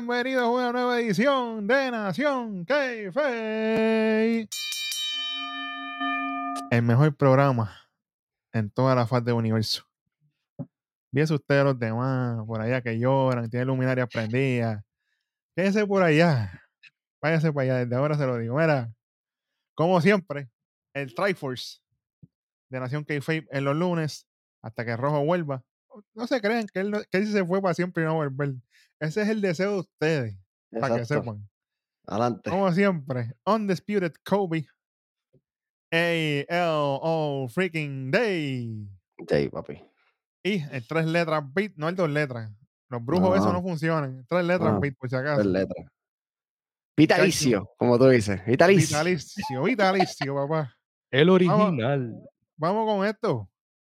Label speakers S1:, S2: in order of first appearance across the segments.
S1: Bienvenidos a una nueva edición de Nación K-Fey. El mejor programa en toda la faz del universo. Viese usted a los demás por allá que lloran, tienen luminarias prendidas. Quédese por allá. Váyase para allá, desde ahora se lo digo. Mira, como siempre, el Triforce de Nación K-Fey en los lunes hasta que Rojo vuelva. No se crean que él, no- que él se fue para siempre y no va a volver. Ese es el deseo de ustedes, para que sepan.
S2: Adelante.
S1: Como siempre, Undisputed Kobe. A-L-O freaking Day.
S2: Sí, papi.
S1: Y el tres letras beat, no el dos letras. Los brujos,
S2: No,
S1: eso
S2: no.
S1: funcionan. Tres letras
S2: No,
S1: beat, por si
S2: Tres
S1: acaso.
S2: letras. Vitalicio, como tú dices. Vitalicio.
S1: Vitalicio, vitalicio, papá.
S3: El original.
S1: Vamos con esto.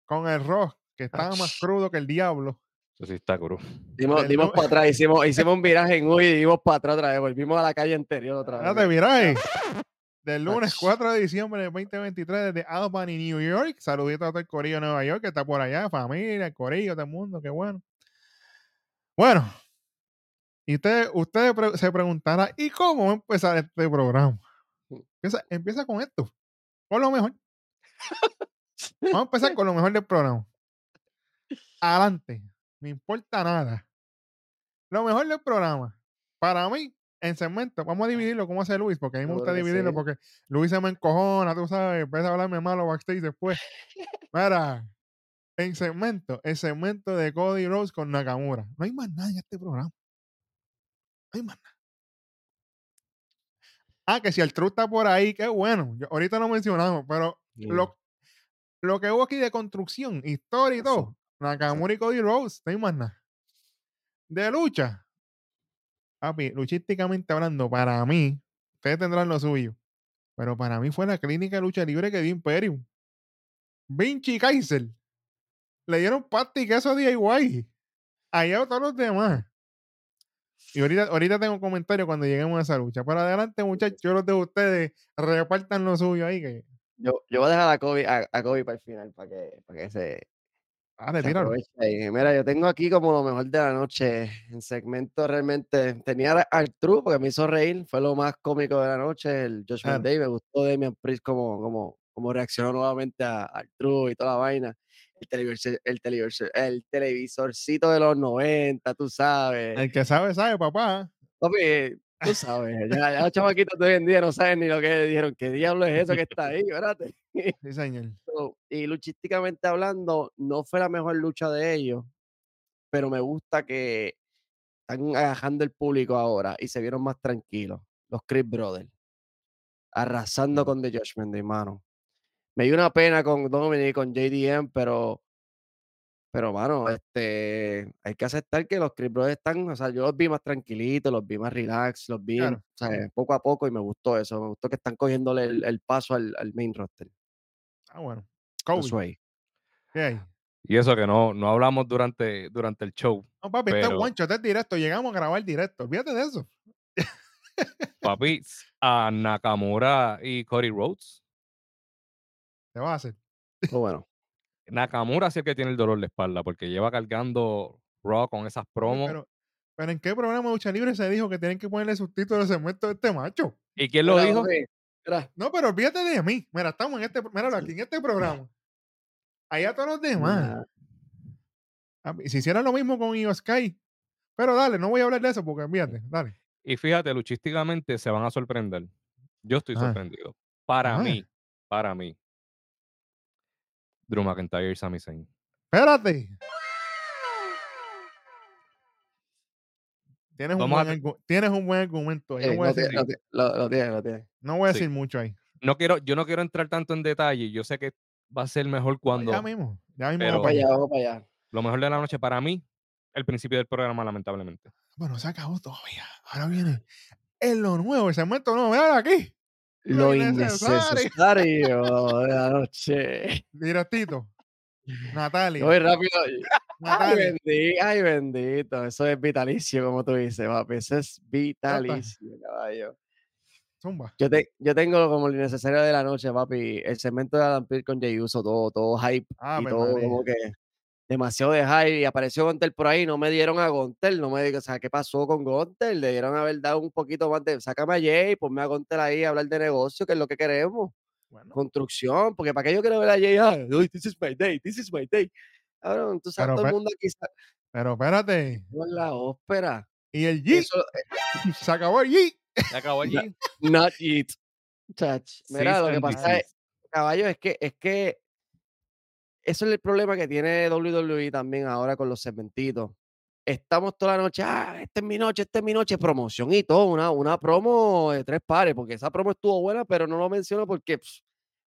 S1: Con el rock, que está más crudo que el diablo.
S3: Eso sí está crudo.
S2: Dimos, dimos para atrás, hicimos, hicimos un viraje en Uy y dimos para atrás otra vez. Volvimos a la calle anterior otra vez.
S1: Date viraje. Del lunes
S2: Ach.
S1: 4 de diciembre del 2023 desde Albany, New York. Saludito a todo el corillo de Nueva York que está por allá, familia, el corillo, todo el mundo, qué bueno. Bueno, y usted, usted se preguntará, ¿y cómo va a empezar este programa? Empieza, empieza con esto, con lo mejor. Vamos a empezar con lo mejor del programa. Adelante, no importa nada. Lo mejor del programa, para mí, en segmento, vamos a dividirlo como hace Luis, porque a mí me gusta dividirlo,
S2: sí.
S1: porque Luis se me encojona, tú sabes, empieza a hablarme malo backstage después. Mira, en segmento, el segmento de Cody Rose con Nakamura. No hay más nada en este programa. No hay más nada. Ah, que si el True está por ahí, qué bueno. Yo- ahorita lo mencionamos, pero lo, lo que hubo aquí de construcción, historia y todo, Nakamura y Cody Rose, no hay más nada. De lucha, papi, luchísticamente hablando, para mí, ustedes tendrán lo suyo, pero para mí fue la clínica de lucha libre que dio Imperium. Vinci Kaiser le dieron pasta y queso a DIY. Allá todos los demás. Y ahorita, ahorita tengo un comentario cuando lleguemos a esa lucha. Para adelante, muchachos, yo los de ustedes repartan lo suyo ahí. Que,
S2: Yo, yo voy a dejar a Kobe, a Kobe para el final, para que, para que se,
S1: ah,
S2: ahí. Mira, yo tengo aquí como lo mejor de la noche. En segmento realmente tenía al True porque me hizo reír. Fue lo más cómico de la noche. El Joshua
S1: Claro.
S2: Day. Me gustó Damian Priest como, como, como reaccionó nuevamente a- al True y toda la vaina. El televisor, el televisor, el televisorcito de los 90, tú sabes.
S1: El que sabe, sabe, papá.
S2: Papi, tú sabes, ya, ya los chamaquitos de hoy en día no saben ni lo que dijeron. ¿Qué diablo es eso que está ahí? Espérate.
S1: Sí, señor.
S2: So, y luchísticamente hablando, no fue la mejor lucha de ellos, pero me gusta que están agajando el público ahora y se vieron más tranquilos. Los Chris Brothers. Arrasando
S3: Mm.
S2: con The Judgment Day, mano. Me dio una pena con Dominic y con JDM, pero, pero, mano, este, hay que aceptar que los Chris Brothers están, o sea, yo los vi más tranquilitos, los vi más relax, los vi,
S1: Claro.
S2: o sea, poco a poco y me gustó eso. Me gustó que están cogiéndole el, el paso al, al main roster.
S1: Ah, bueno. Kobe,
S2: Sway.
S1: ¿qué hay?
S3: Y eso que no, no hablamos durante, durante el show.
S1: No, papi, este es
S3: Pero-
S1: one shot, este es directo. Llegamos a grabar directo. Olvídate de eso.
S3: Papi, a Nakamura y Cody Rhodes.
S1: Te vas a hacer.
S2: Muy bueno.
S3: Nakamura sí es el que tiene el dolor de espalda porque lleva cargando Raw con esas promos.
S1: Pero, pero ¿en qué programa de lucha libre se dijo que tienen que ponerle subtítulos al segmento de este macho?
S3: ¿Y quién lo dijo?
S1: No, pero olvídate de mí. Mira, estamos en este, míralo aquí, en este programa. Allá todos los demás. Papi, Si hicieran lo mismo con Io Sky. Pero dale, no voy a hablar de eso porque olvídate. Dale.
S3: Y fíjate, luchísticamente se van a sorprender. Yo estoy
S1: Ajá.
S3: sorprendido. Para
S1: Ajá.
S3: mí, para mí. Drew McIntyre y Sami Zayn.
S1: Espérate. Tienes un,
S3: a
S1: buen tienes un buen argumento ahí.
S2: eh,
S1: No voy a
S2: lo,
S1: decir,
S2: lo, tiene, lo- lo tiene, lo tiene.
S1: no voy a
S3: Sí.
S1: decir mucho ahí.
S3: No quiero, yo no quiero entrar tanto en detalle. Yo sé que va a ser mejor cuando
S1: Ya mismo. Ya mismo.
S3: Pero-
S1: vamos para allá.
S2: vamos para allá.
S3: lo mejor de la noche para mí, el principio del programa, lamentablemente.
S1: Bueno, se acabó todavía. Ahora viene en lo nuevo, el segmento nuevo. Mira aquí. Lo innecesario.
S2: de la noche.
S1: Directito. Natalia.
S2: Voy rápido. Ay, bendito, ay, bendito. Eso es vitalicio, como tú dices, papi. Eso es vitalicio, caballo.
S1: Zumba.
S2: Yo, te, yo tengo como lo innecesario de la noche, papi. El segmento de Adam Pearce con Jey Uso, todo, todo hype
S1: Ah,
S2: y
S1: Ave
S2: todo
S1: María.
S2: como que demasiado de hype y apareció Gontel por ahí, no me dieron a Gontel, no me digan, o sea, ¿qué pasó con Gontel? Le dieron haber dado un poquito más de, sácame a Jay, ponme a Gontel ahí a hablar de negocio, que es lo que queremos,
S1: Bueno,
S2: construcción, porque para qué yo quiero ver a Jay, ah, uy, this is my day, this is my day. Cabrón, tú sabes,
S1: Pero
S2: todo el mundo aquí está
S1: pero espérate.
S2: en la ópera.
S1: Y el G,
S2: Eso,
S1: se acabó el G.
S3: Se acabó allí.
S2: not it. Chach. Mira, lo que pasa es, caballo, es que, es que eso es el problema que tiene WWE también ahora con los segmentitos. Estamos toda la noche, ah, esta es mi noche, esta es mi noche, promoción y todo, una, una promo de tres pares, porque esa promo estuvo buena, pero no lo menciono porque pff,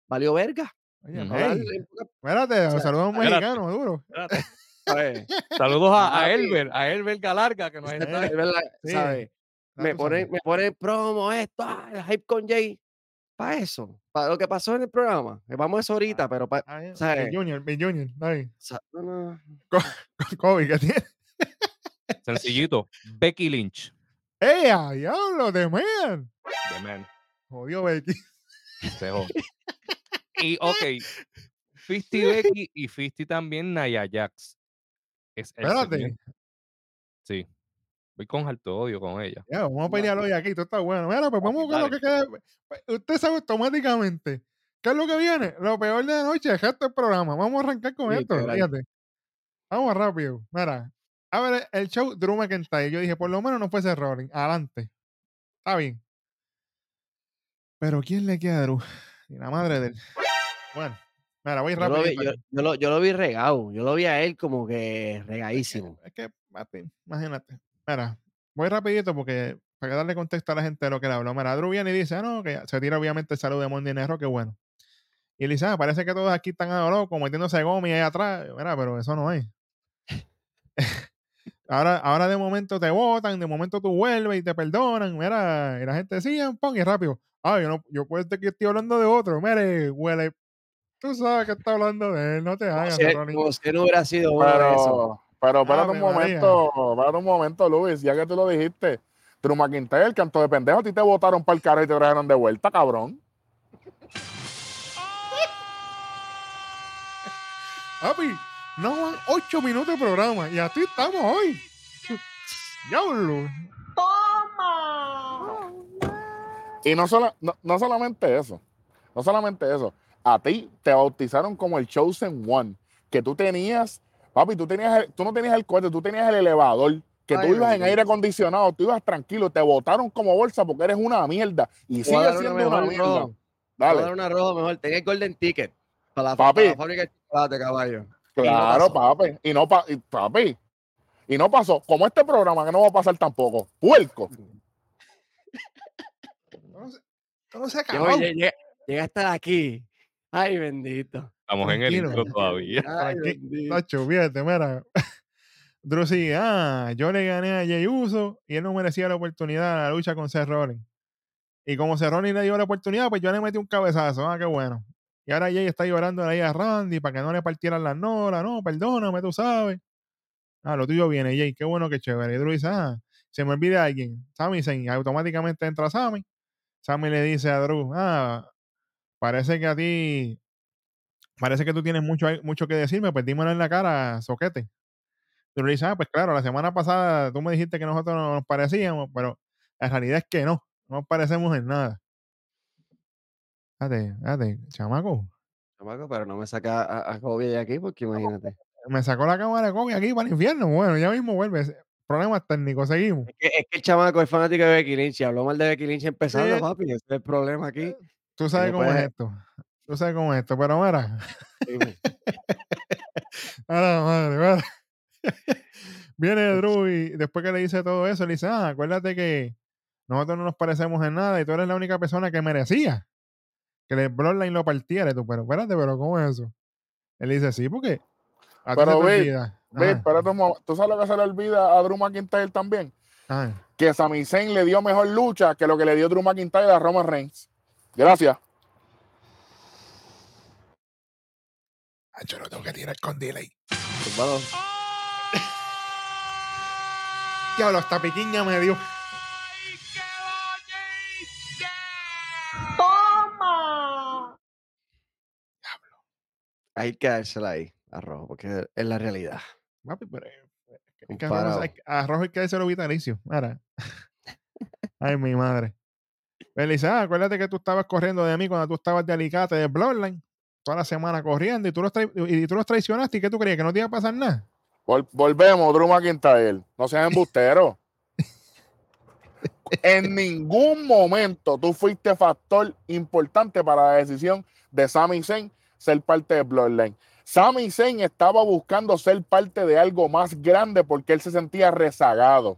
S2: valió verga.
S1: Oye, hey, espérate,
S2: O sea,
S1: saludos a un
S3: espérate.
S1: mexicano, duro.
S3: Saludos a, a. Elber, a Elber Galarga, que nos está.
S1: Sí,
S2: Me ponen, me ponen promo, esto, ah, el hype con Jay. Para eso, para lo que pasó en el programa. que Vamos a eso ahorita, pero para.
S1: Ah. Mi Junior, mi Junior. Ahí.
S2: no, no.
S1: Kobe, ¿qué tiene?
S3: Sencillito. Becky Lynch.
S1: ¡Eh, a diablo, de man!
S3: The man.
S1: Jodió Becky.
S3: Se jode. Y ok. 50 Becky y 50 también Naya Jax. Es
S1: Espérate.
S3: segmento. Sí. Voy con alto odio con ella.
S1: Ya, vamos a pelear hoy aquí, esto está bueno. Mira, pues vamos con lo
S3: dale.
S1: que queda. Pues, Usted sabe automáticamente. ¿Qué es lo que viene? Lo peor de la noche, el resto del programa. Vamos a arrancar con esto, fíjate. Vamos rápido. Mira, a ver, el show Drew McIntyre. Yo dije, por lo menos no fuese Rolling. Adelante. Está bien. Pero ¿quién le queda a Drew? Y la madre de él. Bueno, mira, voy
S2: Yo lo,
S1: rápido.
S2: vi, yo, yo lo, yo lo vi regado. Yo lo vi a él como que regadísimo.
S1: Es que, imagínate. Mira, voy rapidito porque para darle contexto a la gente de lo que le habló. Mira, Drew viene y dice, ah, no, que se tira obviamente el saludo de Night Raw, qué bueno. Y él dice, ah, parece que todos aquí están a lo loco, metiéndose gomi ahí atrás. Mira, pero eso no es. ahora, ahora de momento te votan, de momento tú vuelves y te perdonan. Mira, y la gente decía, pon y rápido. Ah, yo no, yo puedo ser que estoy hablando de otro. Mire, huele. Tú sabes que está hablando de él, no te hagas,
S2: como si no hubiera sido de esos.
S4: Pero, espérate
S1: Ave
S4: un
S1: María.
S4: momento, espérate un momento, Luis, ya que tú lo dijiste. Drew McIntyre, el canto de pendejo, a ti te votaron para el carro y te trajeron de vuelta, cabrón.
S1: Papi, no van ocho minutos de programa y así estamos hoy. Diablo.
S4: Y no, sola- no, no solamente eso, no solamente eso, a ti te bautizaron como el Chosen One, que tú tenías, papi, tú, tenías el- tú no tenías el cohete, tú tenías el elevador, que
S2: Ay,
S4: tú ibas en aire acondicionado, tú ibas tranquilo, te votaron como bolsa porque eres una mierda y
S2: una
S4: siendo una
S2: mejor
S4: mierda.
S2: rojo. Te voy a
S4: Dale,
S2: dar una roja mejor. Tenía el Golden Ticket. Para la,
S4: Papi.
S2: para la fábrica de chocolate, caballo.
S4: claro, papi, y no, pa- y, papi, y no pasó, como este programa que no va a pasar tampoco, puerco.
S1: No se, no se acabó.
S2: llegué, llegué hasta aquí. Ay, bendito.
S3: Estamos en el intro todavía.
S1: Tacho, fíjate, mira. Drew sigue, ah, yo le gané a Jey Uso y él no merecía la oportunidad de la lucha con Seth Rollins. Y como Seth Rollins le dio la oportunidad, pues yo le metí un cabezazo, ah, qué bueno. Y ahora Jay está llorando ahí a Randy para que no le partieran las nolas, no, perdóname, tú sabes. Ah, lo tuyo viene, Jay, qué bueno, qué chévere. Y Drew dice, ah, se me olvida alguien. Sammy Zayn, automáticamente entra Sammy. Sammy le dice a Drew, ah, parece que a ti, parece que tú tienes mucho, mucho que decirme, pues dímelo en la cara, soquete. Drew le dice, ah, pues claro, la semana pasada tú me dijiste que nosotros no nos parecíamos, pero la realidad es que no, no nos parecemos en nada. Fíjate, fíjate, chamaco.
S2: Chamaco, pero no me saca a, a Kobe de aquí porque imagínate.
S1: Me sacó la cámara de Kobe aquí para el infierno. Bueno, ya mismo vuelve. Problemas técnicos, seguimos.
S2: Es que, es que el chamaco es fanático de Becky Lynch y habló mal de Becky Lynch empezando,
S1: Sí.
S2: papi. Ese es el problema aquí.
S1: Tú sabes cómo es esto. Tú sabes cómo es esto, pero mira, a la madre, mira. Viene Drew y después que le dice todo eso, le dice, ah, acuérdate que nosotros no nos parecemos en nada y tú eres la única persona que merecía que el Bloodline lo partiera. Tú, pero espérate, pero ¿cómo es eso? Él dice, sí, porque a
S4: Pero ve. Ve, momento. ¿Tú sabes lo que se le olvida a Drew McIntyre también?
S1: ajá.
S4: Que Sami Zayn le dio mejor lucha que lo que le dio Drew McIntyre a Roman Reigns. Gracias.
S1: Ah, Yo lo tengo que tirar con delay.
S2: Tumbado.
S1: Diablo, hasta piquiña me dio.
S2: Hay que dársela ahí. a Rojo, porque es la realidad.
S1: Papi, pero, eh, es que a hay- a Rojo hay que hacerlo vitalicio. Ahora. Ay, mi madre. Él dice, ah, acuérdate que tú estabas corriendo de mí cuando tú estabas de alicate de Bloodline. Toda la semana corriendo y tú los, trai- y tú los traicionaste. ¿Y qué tú creías? ¿Que no te iba a pasar nada?
S4: Vol- volvemos, Drew McIntyre. No seas embustero. en ningún momento tú fuiste factor importante para la decisión de Sami Zayn ser parte de Bloodline. Sami Zayn estaba buscando ser parte de algo más grande porque él se sentía rezagado.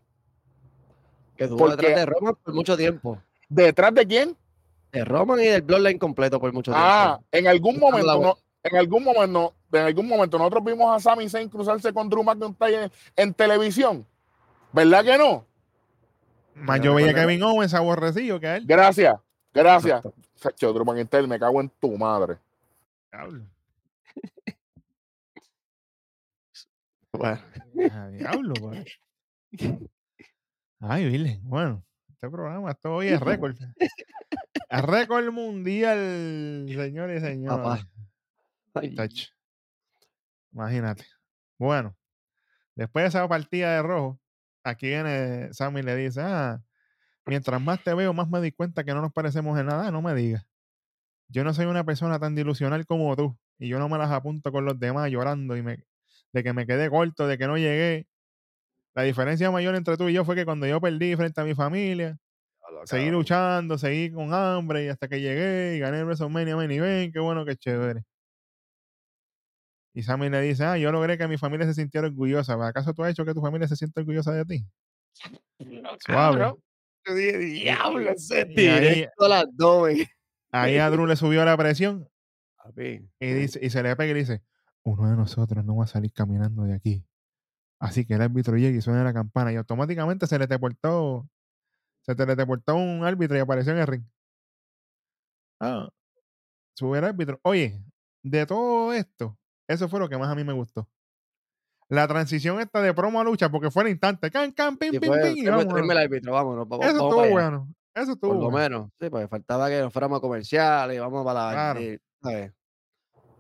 S2: Que estuvo detrás de Roman por mucho tiempo.
S4: ¿Detrás de quién?
S2: De Roman y del Bloodline completo por mucho
S4: Ah,
S2: tiempo.
S4: en algún momento, no- en algún momento, en algún momento nosotros vimos a Sami Zayn cruzarse con Drew McIntyre en, en televisión. ¿Verdad que no?
S1: Más yo veía a. Kevin Owens aborrecido que a él.
S4: Gracias, gracias. Sacho, Drew McIntyre, me cago en tu madre.
S1: Diablo.
S2: Bueno,
S1: Ah, diablo, pues. Ay, Virgen. Bueno, este programa, esto hoy es récord. Es récord mundial, señores y señores. Imagínate. Bueno, después de esa partida de rojo, aquí viene Sammy y le dice, ah, mientras más te veo, más me di cuenta que no nos parecemos en nada, no me digas. Yo no soy una persona tan dilusional como tú, y yo no me las apunto con los demás llorando y me, de que me quedé corto, de que no llegué. La diferencia mayor entre tú y yo fue que cuando yo perdí frente a mi familia, seguí luchando, seguí con hambre y hasta que llegué y gané el WrestleMania Main Event, qué bueno, qué chévere. Y Sammy le dice, ah, yo logré que mi familia se sintiera orgullosa. ¿Acaso tú has hecho que tu familia se sienta orgullosa de ti? Suave.
S2: Cabrón. Yo dije, diablo, ese directo al abdomen.
S1: Ahí a Drew le subió la presión y, dice, y se le pega y le dice, uno de nosotros no va a salir caminando de aquí. Así que el árbitro llega y suena la campana y automáticamente se le teleportó, se teleportó un árbitro y apareció en el ring. Ah, sube el árbitro. Oye, de todo esto, eso fue lo que más a mí me gustó. La transición esta de promo a lucha, porque fue el instante. Can, can, pim,
S2: sí,
S1: pim, pim, y vámonos.
S2: el árbitro, vámonos. Vamos,
S1: Eso
S2: vamos
S1: estuvo bueno. Eso estuvo
S2: Por lo
S1: bueno.
S2: menos. Sí, porque faltaba que nos fuéramos comerciales y vamos para la.
S1: Claro.
S2: eh, ¿sabes?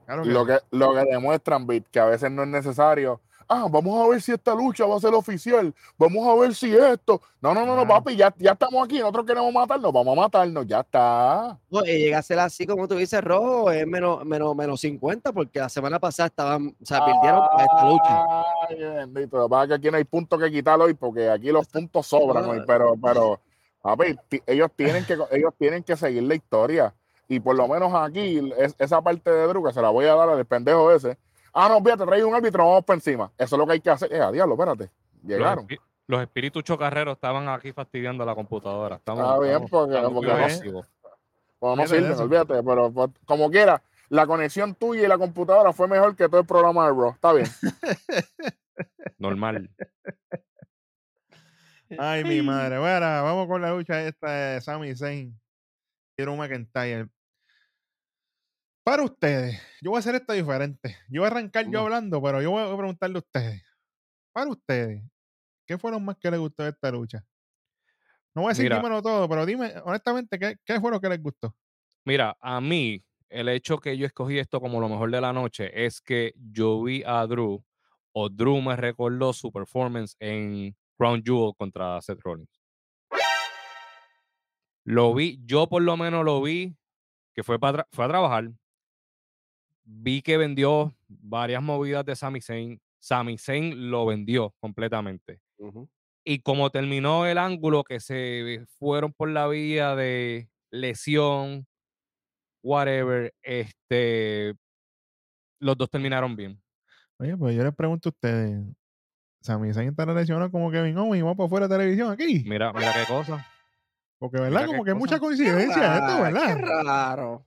S1: Claro que
S4: Lo que, lo que demuestran, Bit, que a veces no es necesario. Ah, vamos a ver si esta lucha va a ser oficial. Vamos a ver si esto. No, no, no, no, papi, ya, ya estamos aquí. Nosotros queremos matarnos. Vamos a matarnos. Ya está.
S2: No, y llega a ser así como tú dices, rojo, es menos, menos, menos 50, porque la semana pasada estaban, o sea, perdieron esta lucha.
S4: Ay, bendito. Lo que pasa es que aquí no hay punto que quitar hoy porque aquí los puntos sobran hoy. Pero, pero, papi, ellos tienen que, ellos tienen que seguir la historia. Y por lo menos aquí, es- esa parte de Drew que se la voy a dar al pendejo ese. Ah, no, fíjate, trae un árbitro, vamos para encima. Eso es lo que hay que hacer. Eh, a diablo, espérate.
S3: Los,
S4: Llegaron.
S3: los espíritus chocarreros estaban aquí fastidiando la computadora. Estamos,
S4: Está bien,
S3: estamos-
S4: porque-
S3: estamos
S4: porque
S3: bien
S1: no-.
S4: Pues no sirven,
S1: eso.
S4: olvídate. Pero pues, como quiera, la conexión tuya y la computadora fue mejor que todo el programa de Raw. Está bien.
S3: Normal.
S1: Ay, mi madre. Bueno, vamos con la lucha esta de Sami Zayn y Drew McIntyre. Para ustedes, yo voy a hacer esto diferente. Yo voy a arrancar yo hablando, pero yo voy a preguntarle a ustedes. Para ustedes, ¿qué fue lo más que les gustó de esta lucha? No voy a decir
S3: Mira.
S1: dímelo todo, pero dime honestamente, ¿qué, qué fue lo que les gustó?
S3: Mira, a mí, el hecho que yo escogí esto como lo mejor de la noche es que yo vi a Drew, o Drew me recordó su performance en Crown Jewel contra Seth Rollins. Lo vi, yo por lo menos lo vi, que fue, para fue a trabajar. Vi que vendió varias movidas de Sami Zayn. Sami Zayn lo vendió completamente. Y como terminó el ángulo que se fueron por la vía de lesión, whatever, este, los dos terminaron bien.
S1: Oye, pues yo les pregunto a ustedes. Sami Zayn está lesionado como Kevin Owens y va para fuera de televisión aquí.
S3: Mira, mira qué cosa.
S1: Porque, ¿verdad?
S3: mira
S1: Como que hay mucha
S3: cosa.
S1: coincidencia esto,
S2: Ah,
S1: ¿verdad?
S2: Qué raro.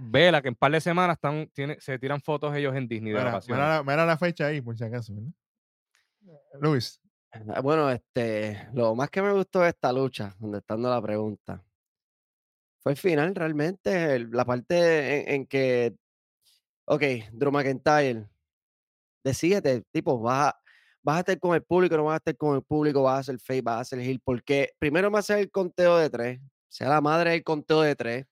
S3: Vela que en par de semanas están, tiene, se tiran fotos ellos en Disney de
S1: Mira, mira la, mira la fecha ahí, por si acaso, ¿verdad? Luis.
S2: Ah, Bueno, este, lo más que me gustó de esta lucha, donde estando la pregunta, fue el final realmente, el- la parte en, en que, ok, Drew McIntyre, decídete, tipo, vas a, vas a estar con el público, no vas a estar con el público, vas a hacer face, vas a hacer heel, porque primero va a ser el conteo de tres, sea la madre del conteo de tres.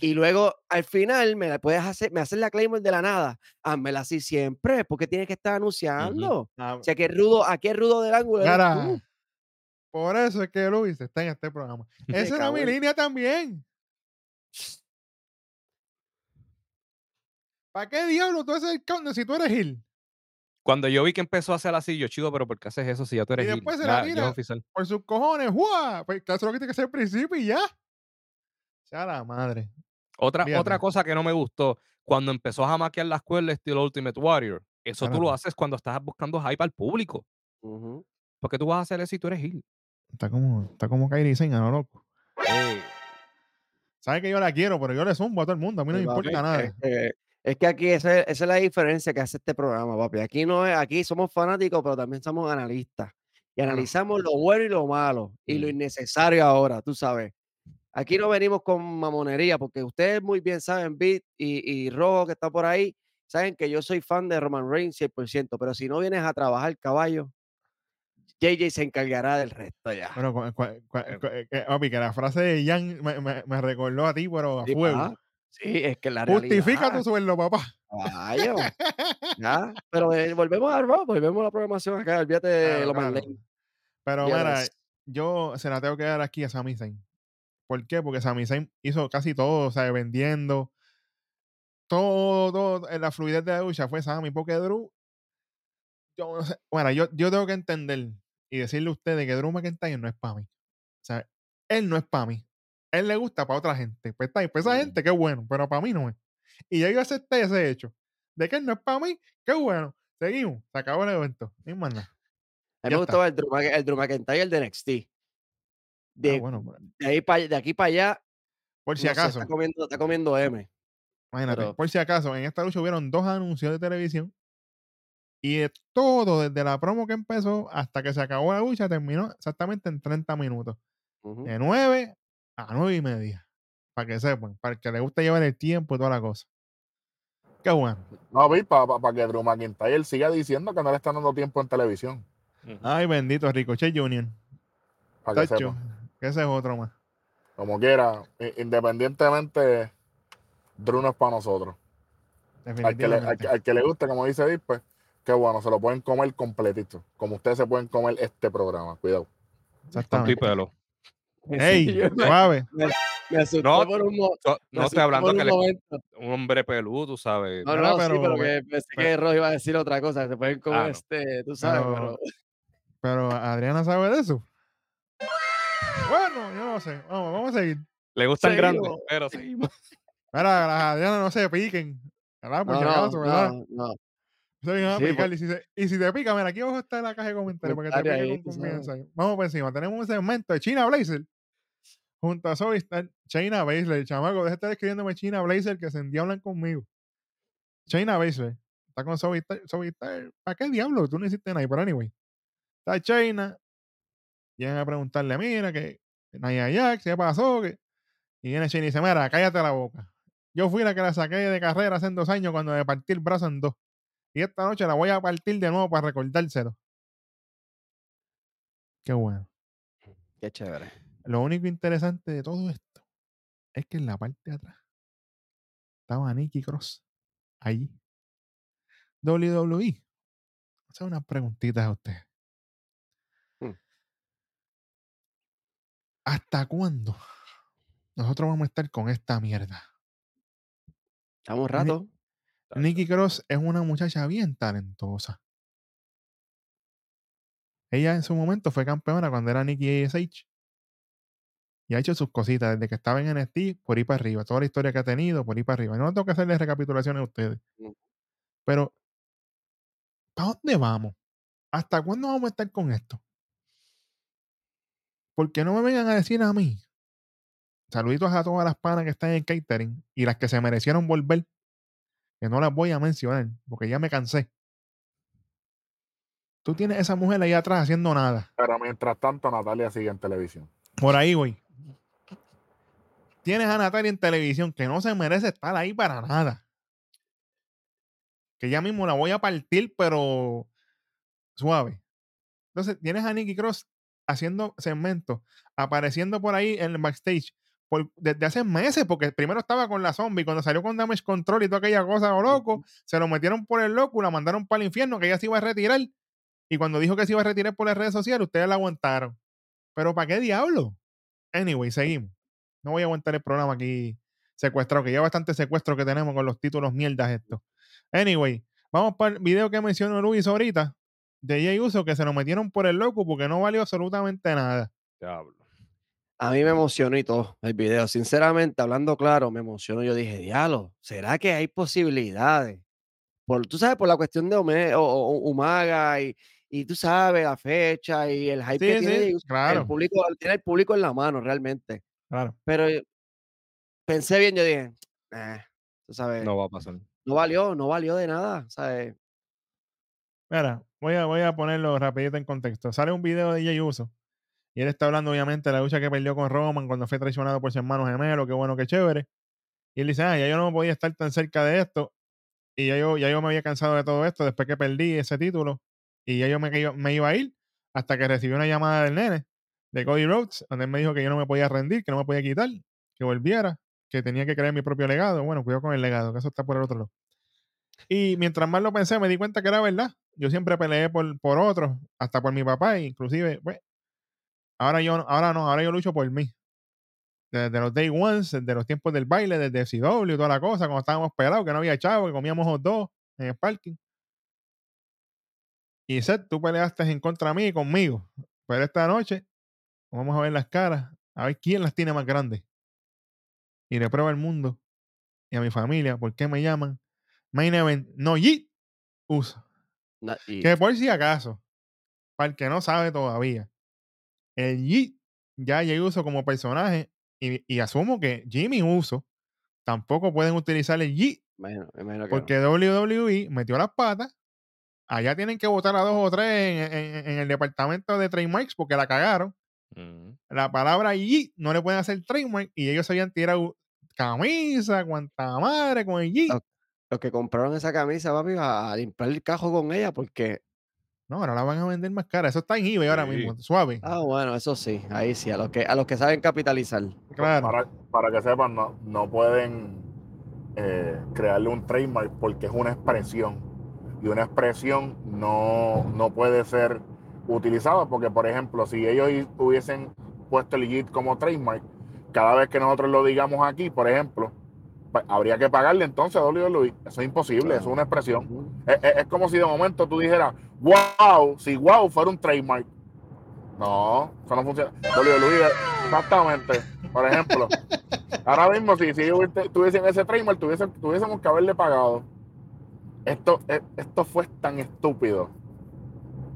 S2: Y luego, al final, me la puedes hacer, me haces la Claymore de la nada. Házmela así siempre, porque tienes que estar anunciando.
S1: Ah,
S2: O sea, que rudo, aquí es rudo del ángulo.
S1: Cara, por eso es que Luis está en este programa. Esa era mi línea también. ¿Para qué diablo tú haces el counter si tú eres Gil?
S3: Cuando yo vi que empezó a hacer así, yo chido, pero ¿por qué haces eso si ya tú eres heel?
S1: después se la tira. Por sus cojones, ¡juá! Pues que eso es lo que tiene que ser al principio y ya. Sea la madre.
S3: Otra,
S1: Fíjate.
S3: otra cosa que no me gustó, cuando empezó a jamaquear la escuela estilo Ultimate Warrior, eso tú lo haces cuando estás buscando hype al público.
S2: Ujú.
S3: ¿Por qué tú vas a hacer eso si tú eres heel?
S1: Está como, está como Kairi Singh, ¿no, loco?
S3: Eh,
S1: Sabe que yo la quiero, pero yo le zumbo a todo el mundo. A mí no me importa nada.
S2: Es que, es que aquí esa, es- esa es la diferencia que hace este programa, papi. Aquí no es, aquí somos fanáticos, pero también somos analistas. Y analizamos lo bueno y lo malo y lo innecesario ahora, tú sabes. Aquí no venimos con mamonería, porque ustedes muy bien saben, Beat y, y Rojo que está por ahí, saben que yo soy fan de Roman Reigns 100%, pero si no vienes a trabajar caballo, JJ se encargará del resto ya.
S1: Bueno, cua- cua- cua-
S3: Eh.
S1: eh, que- la frase de Jan me, me- me recordó a ti, pero a
S2: Sí,
S1: fuego.
S2: pa. Sí, es que la
S1: Justifica
S2: realidad,
S1: tu sueldo, papá.
S2: caballo. Ya, pero eh, volvemos a Raw, volvemos a la programación acá, olvídate de
S1: Claro,
S2: lo
S1: claro.
S2: más lento.
S1: Pero mira, yo se la tengo que dar aquí a Sami Zayn. ¿Por qué? Porque Sami Zayn hizo casi todo, o sea, vendiendo. Todo, todo, la fluidez de la lucha fue Sami, porque Drew, yo no sé, bueno, yo, yo tengo que entender y decirle a ustedes que Drew McIntyre no es para mí. O sea, él no es para mí. Él le gusta para otra gente. Pues está bien, pues esa gente, qué bueno, pero para mí no es. Y ya yo acepté ese hecho. De que él no es para mí, qué bueno. Seguimos, se acabó el evento. Ni más nada.
S2: A mí me gustaba el Drew, el Drew McIntyre el de NXT. De,
S1: Ah, bueno,
S2: de, ahí pa- de aquí para allá,
S1: por si
S2: no sé,
S1: acaso.
S2: está, comiendo, está comiendo M.
S1: Imagínate,
S2: Pero-
S1: por si acaso, en esta lucha hubieron dos anuncios de televisión y de todo, desde la promo que empezó hasta que se acabó la lucha, terminó exactamente en 30 minutos. De 9 a 9 y media. Para que sepan, para el que le gusta llevar el tiempo y toda la cosa. Qué bueno.
S4: No, vi, para que Drew McIntyre siga diciendo que no le están dando tiempo en televisión.
S1: Ay, bendito Ricochet Junior.
S4: Para que.
S1: Que ese es otro más.
S4: Como quiera, independientemente, Drew no es para nosotros. Al que, le, al,
S1: Definitivamente.
S4: que- al que le guste, como dice Dick, pues, qué bueno, se lo pueden comer completito. Como ustedes se pueden comer este programa. Cuidado.
S3: con tu y
S1: Exactamente.
S3: pelo.
S1: Ey,
S2: Sí, yo me,
S1: suave.
S2: me asusté
S3: No,
S2: por un, mo-
S3: So-
S2: me
S3: No estoy hablando
S2: por
S3: que
S2: un
S3: le-
S2: momento.
S3: un hombre peludo, tú sabes.
S2: No, no, sí,
S1: pero-
S2: pero que pensé que
S1: pero-
S2: Rojo iba a decir otra cosa, que se pueden comer
S3: Ah, no.
S2: este, tú sabes,
S1: Pero-
S2: pero...
S1: Pero Adriana sabe de eso. Bueno, yo no sé. Vamos, vamos a seguir.
S3: Le gustan grandes,
S2: Seguimos.
S3: pero seguimos.
S1: Mira, las Adrianas no se piquen. ¿Verdad? Por
S2: No,
S1: si acaso, ¿verdad?
S2: no, no.
S1: Se
S2: Sí,
S1: picar.
S2: pues.
S1: Y, si se- y si te pica, mira, aquí abajo está la caja de comentarios para que te
S2: Comentario
S1: pique
S2: ahí,
S1: con
S2: tú
S1: confianza.
S2: sabes.
S1: Vamos por encima. Tenemos un segmento de China Blazer junto a Sovistar. China Blazer, chamaco, deja de estar escribiéndome China Blazer que se endiablan conmigo. China Blazer. Está con Sovistar. Sovistar. ¿Para qué diablo? Tú no hiciste nada. Pero anyway. Está China. Llegan a preguntarle, mira, que Naya Jax, ¿qué pasó? Y viene China y dice, mira, cállate la boca. Yo fui la que la saqué de carrera hace dos años cuando me partí el brazo en dos. Y esta noche la voy a partir de nuevo para recordárselo. Qué bueno.
S2: Qué chévere.
S1: Lo único interesante de todo esto es que en la parte de atrás estaba Nikki Cross. Allí. WWE. Hacer unas preguntitas a ustedes. ¿Hasta cuándo nosotros vamos a estar con esta mierda?
S2: Estamos rato.
S1: Nikki Cross es una muchacha bien talentosa. Ella en su momento fue campeona cuando era Nikki ASH. Y ha hecho sus cositas desde que estaba en NXT por ir para arriba. Toda la historia que ha tenido por ir para arriba. No tengo que hacerle recapitulaciones a ustedes.
S2: Mm.
S1: Pero, ¿para dónde vamos? ¿Hasta cuándo vamos a estar con esto? Porque no me vengan a decir a mí. Saluditos a todas las panas que están en catering y las que se merecieron volver. Que no las voy a mencionar porque ya me cansé. Tú tienes esa mujer ahí atrás haciendo nada.
S4: Pero mientras tanto, Natalia sigue en televisión.
S1: Por ahí, güey. Tienes a Natalia en televisión que no se merece estar ahí para nada. Que ya mismo la voy a partir, pero suave. Entonces, tienes a Nicky Cross haciendo segmentos, apareciendo por ahí en el backstage, por- desde hace meses, porque primero estaba con la zombie, cuando salió con Damage Control y toda aquella cosa o loco, se lo metieron por el loco, la mandaron para el infierno, que ella se iba a retirar. Y cuando dijo que se iba a retirar por las redes sociales, ustedes la aguantaron. Pero ¿para qué diablo? Anyway, seguimos. No voy a aguantar el programa aquí secuestrado, que ya bastante secuestro que tenemos con los títulos mierdas estos. Anyway, vamos para el video que mencionó Luis ahorita de Jay Uso, que se nos metieron por el loco porque no valió absolutamente nada.
S3: Diablo.
S2: A mí me emocionó y todo el video. Sinceramente, hablando claro, me emocionó. Yo dije, diablo, ¿será que hay posibilidades? Por, tú sabes, por la cuestión de Ome- o- o- Umaga y, y tú sabes la fecha y el hype que
S1: Sí,
S2: tiene.
S1: sí,
S2: Uso,
S1: claro.
S2: El público, tiene el público en la mano realmente.
S1: Claro.
S2: Pero pensé bien, yo dije, "Eh, tú sabes, no.
S3: No va a pasar.
S2: valió, no valió de nada. ¿sabes?
S1: Mira, voy a, a ponerlo rapidito en contexto. Sale un video de Jay Uso y él está hablando obviamente de la lucha que perdió con Roman cuando fue traicionado por su hermano gemelo, qué bueno, qué chévere. Y él dice, ah, ya yo no podía estar tan cerca de esto y ya yo, ya yo me había cansado de todo esto después que perdí ese título y ya yo me, me iba a ir hasta que recibí una llamada del nene de Cody Rhodes, donde él me dijo que yo no me podía rendir, que no me podía quitar, que volviera, que tenía que crear mi propio legado. Bueno, cuidado con el legado, que eso está por el otro lado. Y mientras más lo pensé, me di cuenta que era verdad. Yo siempre peleé por, por otros, hasta por mi papá, e inclusive, pues, ahora yo, ahora no, ahora yo lucho por mí. Desde los day ones, desde los tiempos del baile, desde CW toda la cosa, cuando estábamos pelados, que no había chavo, que comíamos hot dos en el parking. Y Seth, tú peleaste en contra de mí y conmigo. Pero esta noche vamos a ver las caras, a ver quién las tiene más grandes. Y le prueba al mundo y a mi familia por qué me llaman Main Event No Yeet Uso.
S2: Y-
S1: Que por si acaso, para el que no sabe todavía, el Yeet ya Jay Uso como personaje y, y asumo que Jimmy Uso tampoco pueden utilizar el Yeet
S2: imagino- me imagino que no.
S1: porque WWE metió las patas. Allá tienen que votar a dos o tres en, en- en el departamento de trademarks porque la cagaron.
S3: Mm.
S1: La palabra Yeet no le pueden hacer trademark y ellos se habían tirado camisa, cuanta madre con el Yeet.
S2: Ok. Los que compraron esa camisa, papi, a, a limpiar el cajo con ella porque,
S1: No, ahora la van a vender más cara. Eso está en eBay ahora
S3: Sí.
S1: mismo, suave.
S2: ah, bueno, eso sí, ahí sí, a los que, a los que saben capitalizar.
S1: claro.
S4: Para, para que sepan, no, no pueden eh, crearle un trademark porque es una expresión. Y una expresión no, no puede ser utilizada porque, por ejemplo, si ellos hubiesen puesto el JIT como trademark, cada vez que nosotros lo digamos aquí, por ejemplo, pues, habría que pagarle entonces a WWE. Eso es imposible, eso es una expresión. Es, es- es como si de momento tú dijeras, wow, si wow fuera un trademark. No, eso no funciona. WWE, exactamente. Por ejemplo, ahora mismo, si, si ellos tuviesen ese trademark, tuviesen, tuviésemos que haberle pagado. Esto, e- esto fue tan estúpido.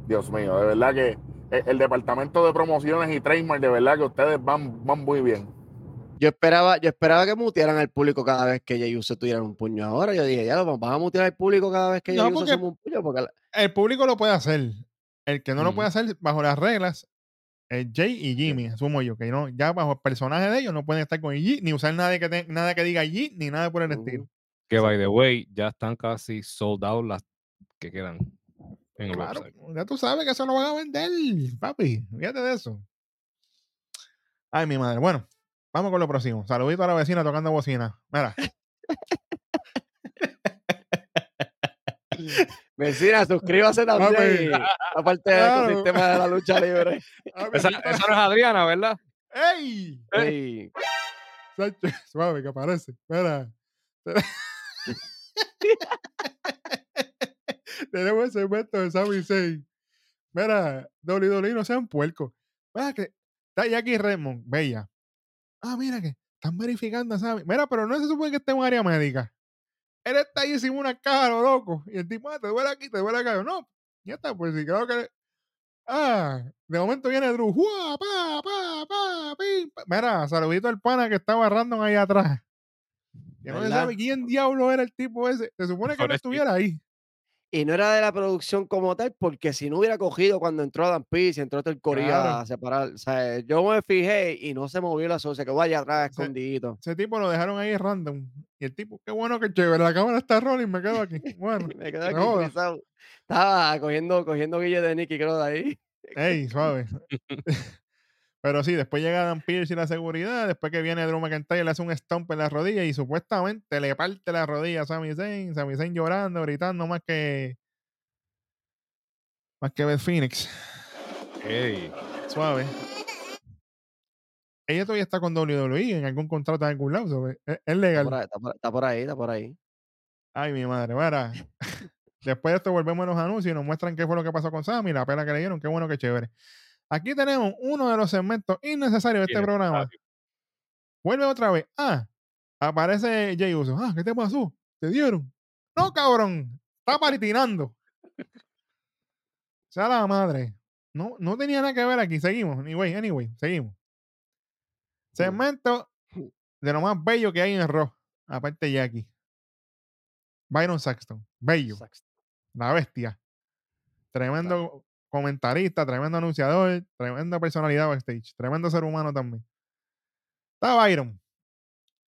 S4: Dios mío, de verdad que el, el departamento de promociones y trademark, de verdad que ustedes van, van muy bien.
S2: Yo esperaba, yo esperaba que mutearan al público cada vez que Jey Uso tuviera un puño. Ahora yo dije, ya lo van a mutear al público cada vez que
S1: No,
S2: Jey Uso un puño. Porque la-
S1: El público lo puede hacer. El que no lo puede hacer bajo las reglas es Jay y Jimmy, asumo yo, que no, ya bajo el personaje de ellos no pueden estar con el Yeet, ni usar nada que, te- nada que diga Yeet, ni nada por el estilo.
S3: Que by the way, ya están casi sold out las que quedan en el
S1: Claro,
S3: website.
S1: ya tú sabes que eso lo van a vender, papi. Fíjate de eso. Ay, mi madre. Bueno, vamos con lo próximo. Saludito a la vecina tocando bocina. Mira,
S2: Vecina, suscríbase también. Aparte del
S1: Claro.
S2: ecosistema de la lucha libre.
S3: Esa, esa no es Adriana, ¿verdad?
S1: ¡Ey!
S2: Ey,
S1: Sacho, Suave, que aparece. Mira. Tenemos el segmento de Sammy Zayn. Mira, WWE no sean puercos. Mira que está Jackie Redmond, bella. Ah, mira que están verificando Sammy. Mira, pero no se supone que esté en un área médica. Él está ahí sin una caja, lo loco. Y el tipo, ah, te duele aquí, te duele acá. Yo, no, ya está, pues sí, creo que. Ah, de momento viene Drew. ¡Jua! ¡Pa, pa, pa, pim, pa! Mira, saludito al pana que estaba random ahí atrás. Que no se sabe quién diablo era el tipo ese. Se supone que no estuviera ahí.
S2: Y no era de la producción como tal, porque si no hubiera cogido cuando entró Adam Pearce y entró todo el
S1: Claro.
S2: a separar. O sea, yo me fijé y no se movió la socia, que vaya atrás escondidito.
S1: Ese tipo lo dejaron ahí random. Y el tipo, qué bueno que chévere. La cámara está rolling, me quedo aquí. Bueno,
S2: Me quedé
S1: no
S2: aquí. Estaba cogiendo, cogiendo guille de Nicky, creo, de ahí.
S1: ey, suave. Pero sí, después llega Dan Pierce y la seguridad. Después que viene Drew McIntyre, le hace un stomp en la rodilla y supuestamente le parte la rodilla a Sami Zayn. Sami Zayn llorando, gritando más que. Más que Beth Phoenix.
S3: Ey,
S1: Suave. Ella todavía está con WWE en algún contrato en algún lado. Es, es
S2: Está
S1: legal.
S2: por, ahí, está por- está por ahí, está por ahí.
S1: Ay, mi madre. Mira. Después de esto volvemos a los anuncios y nos muestran qué fue lo que pasó con Sammy, la pela que le dieron. Qué bueno, qué chévere. Aquí tenemos uno de los segmentos innecesarios de este programa. Vuelve otra vez. Ah, aparece Jay Uso. Ah, ¿qué te pasó? ¿Te dieron? No, cabrón. Está patinando. Sea la madre. No, no tenía nada que ver aquí. Seguimos. Anyway, anyway, seguimos. Segmento de lo más bello que hay en el rock. Aparte de Jackie. Byron Saxton. Bello.
S2: Sax-
S1: La bestia. Tremendo comentarista, tremendo anunciador, tremenda personalidad backstage, tremendo ser humano también. Está Byron.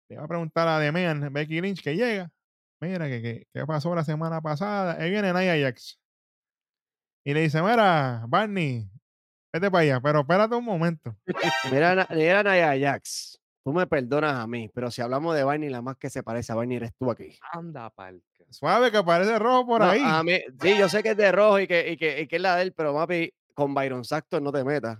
S1: Le va a preguntar a Demian Becky Lynch que llega. Mira, que, que- ¿qué pasó la semana pasada? Ahí viene Nia Jax. Y le dice, mira, Barney, vete para allá, pero espérate un momento.
S2: Mira, mira Nia Jax. Tú me perdonas a mí, pero si hablamos de Barney, la más que se parece a Barney eres tú aquí.
S3: Anda palca.
S1: Suave que aparece rojo por
S2: No,
S1: ahí.
S2: a mí- sí, yo sé que es de rojo y que, y que, y que es la de él, pero papi, con Byron Saxton no te metas.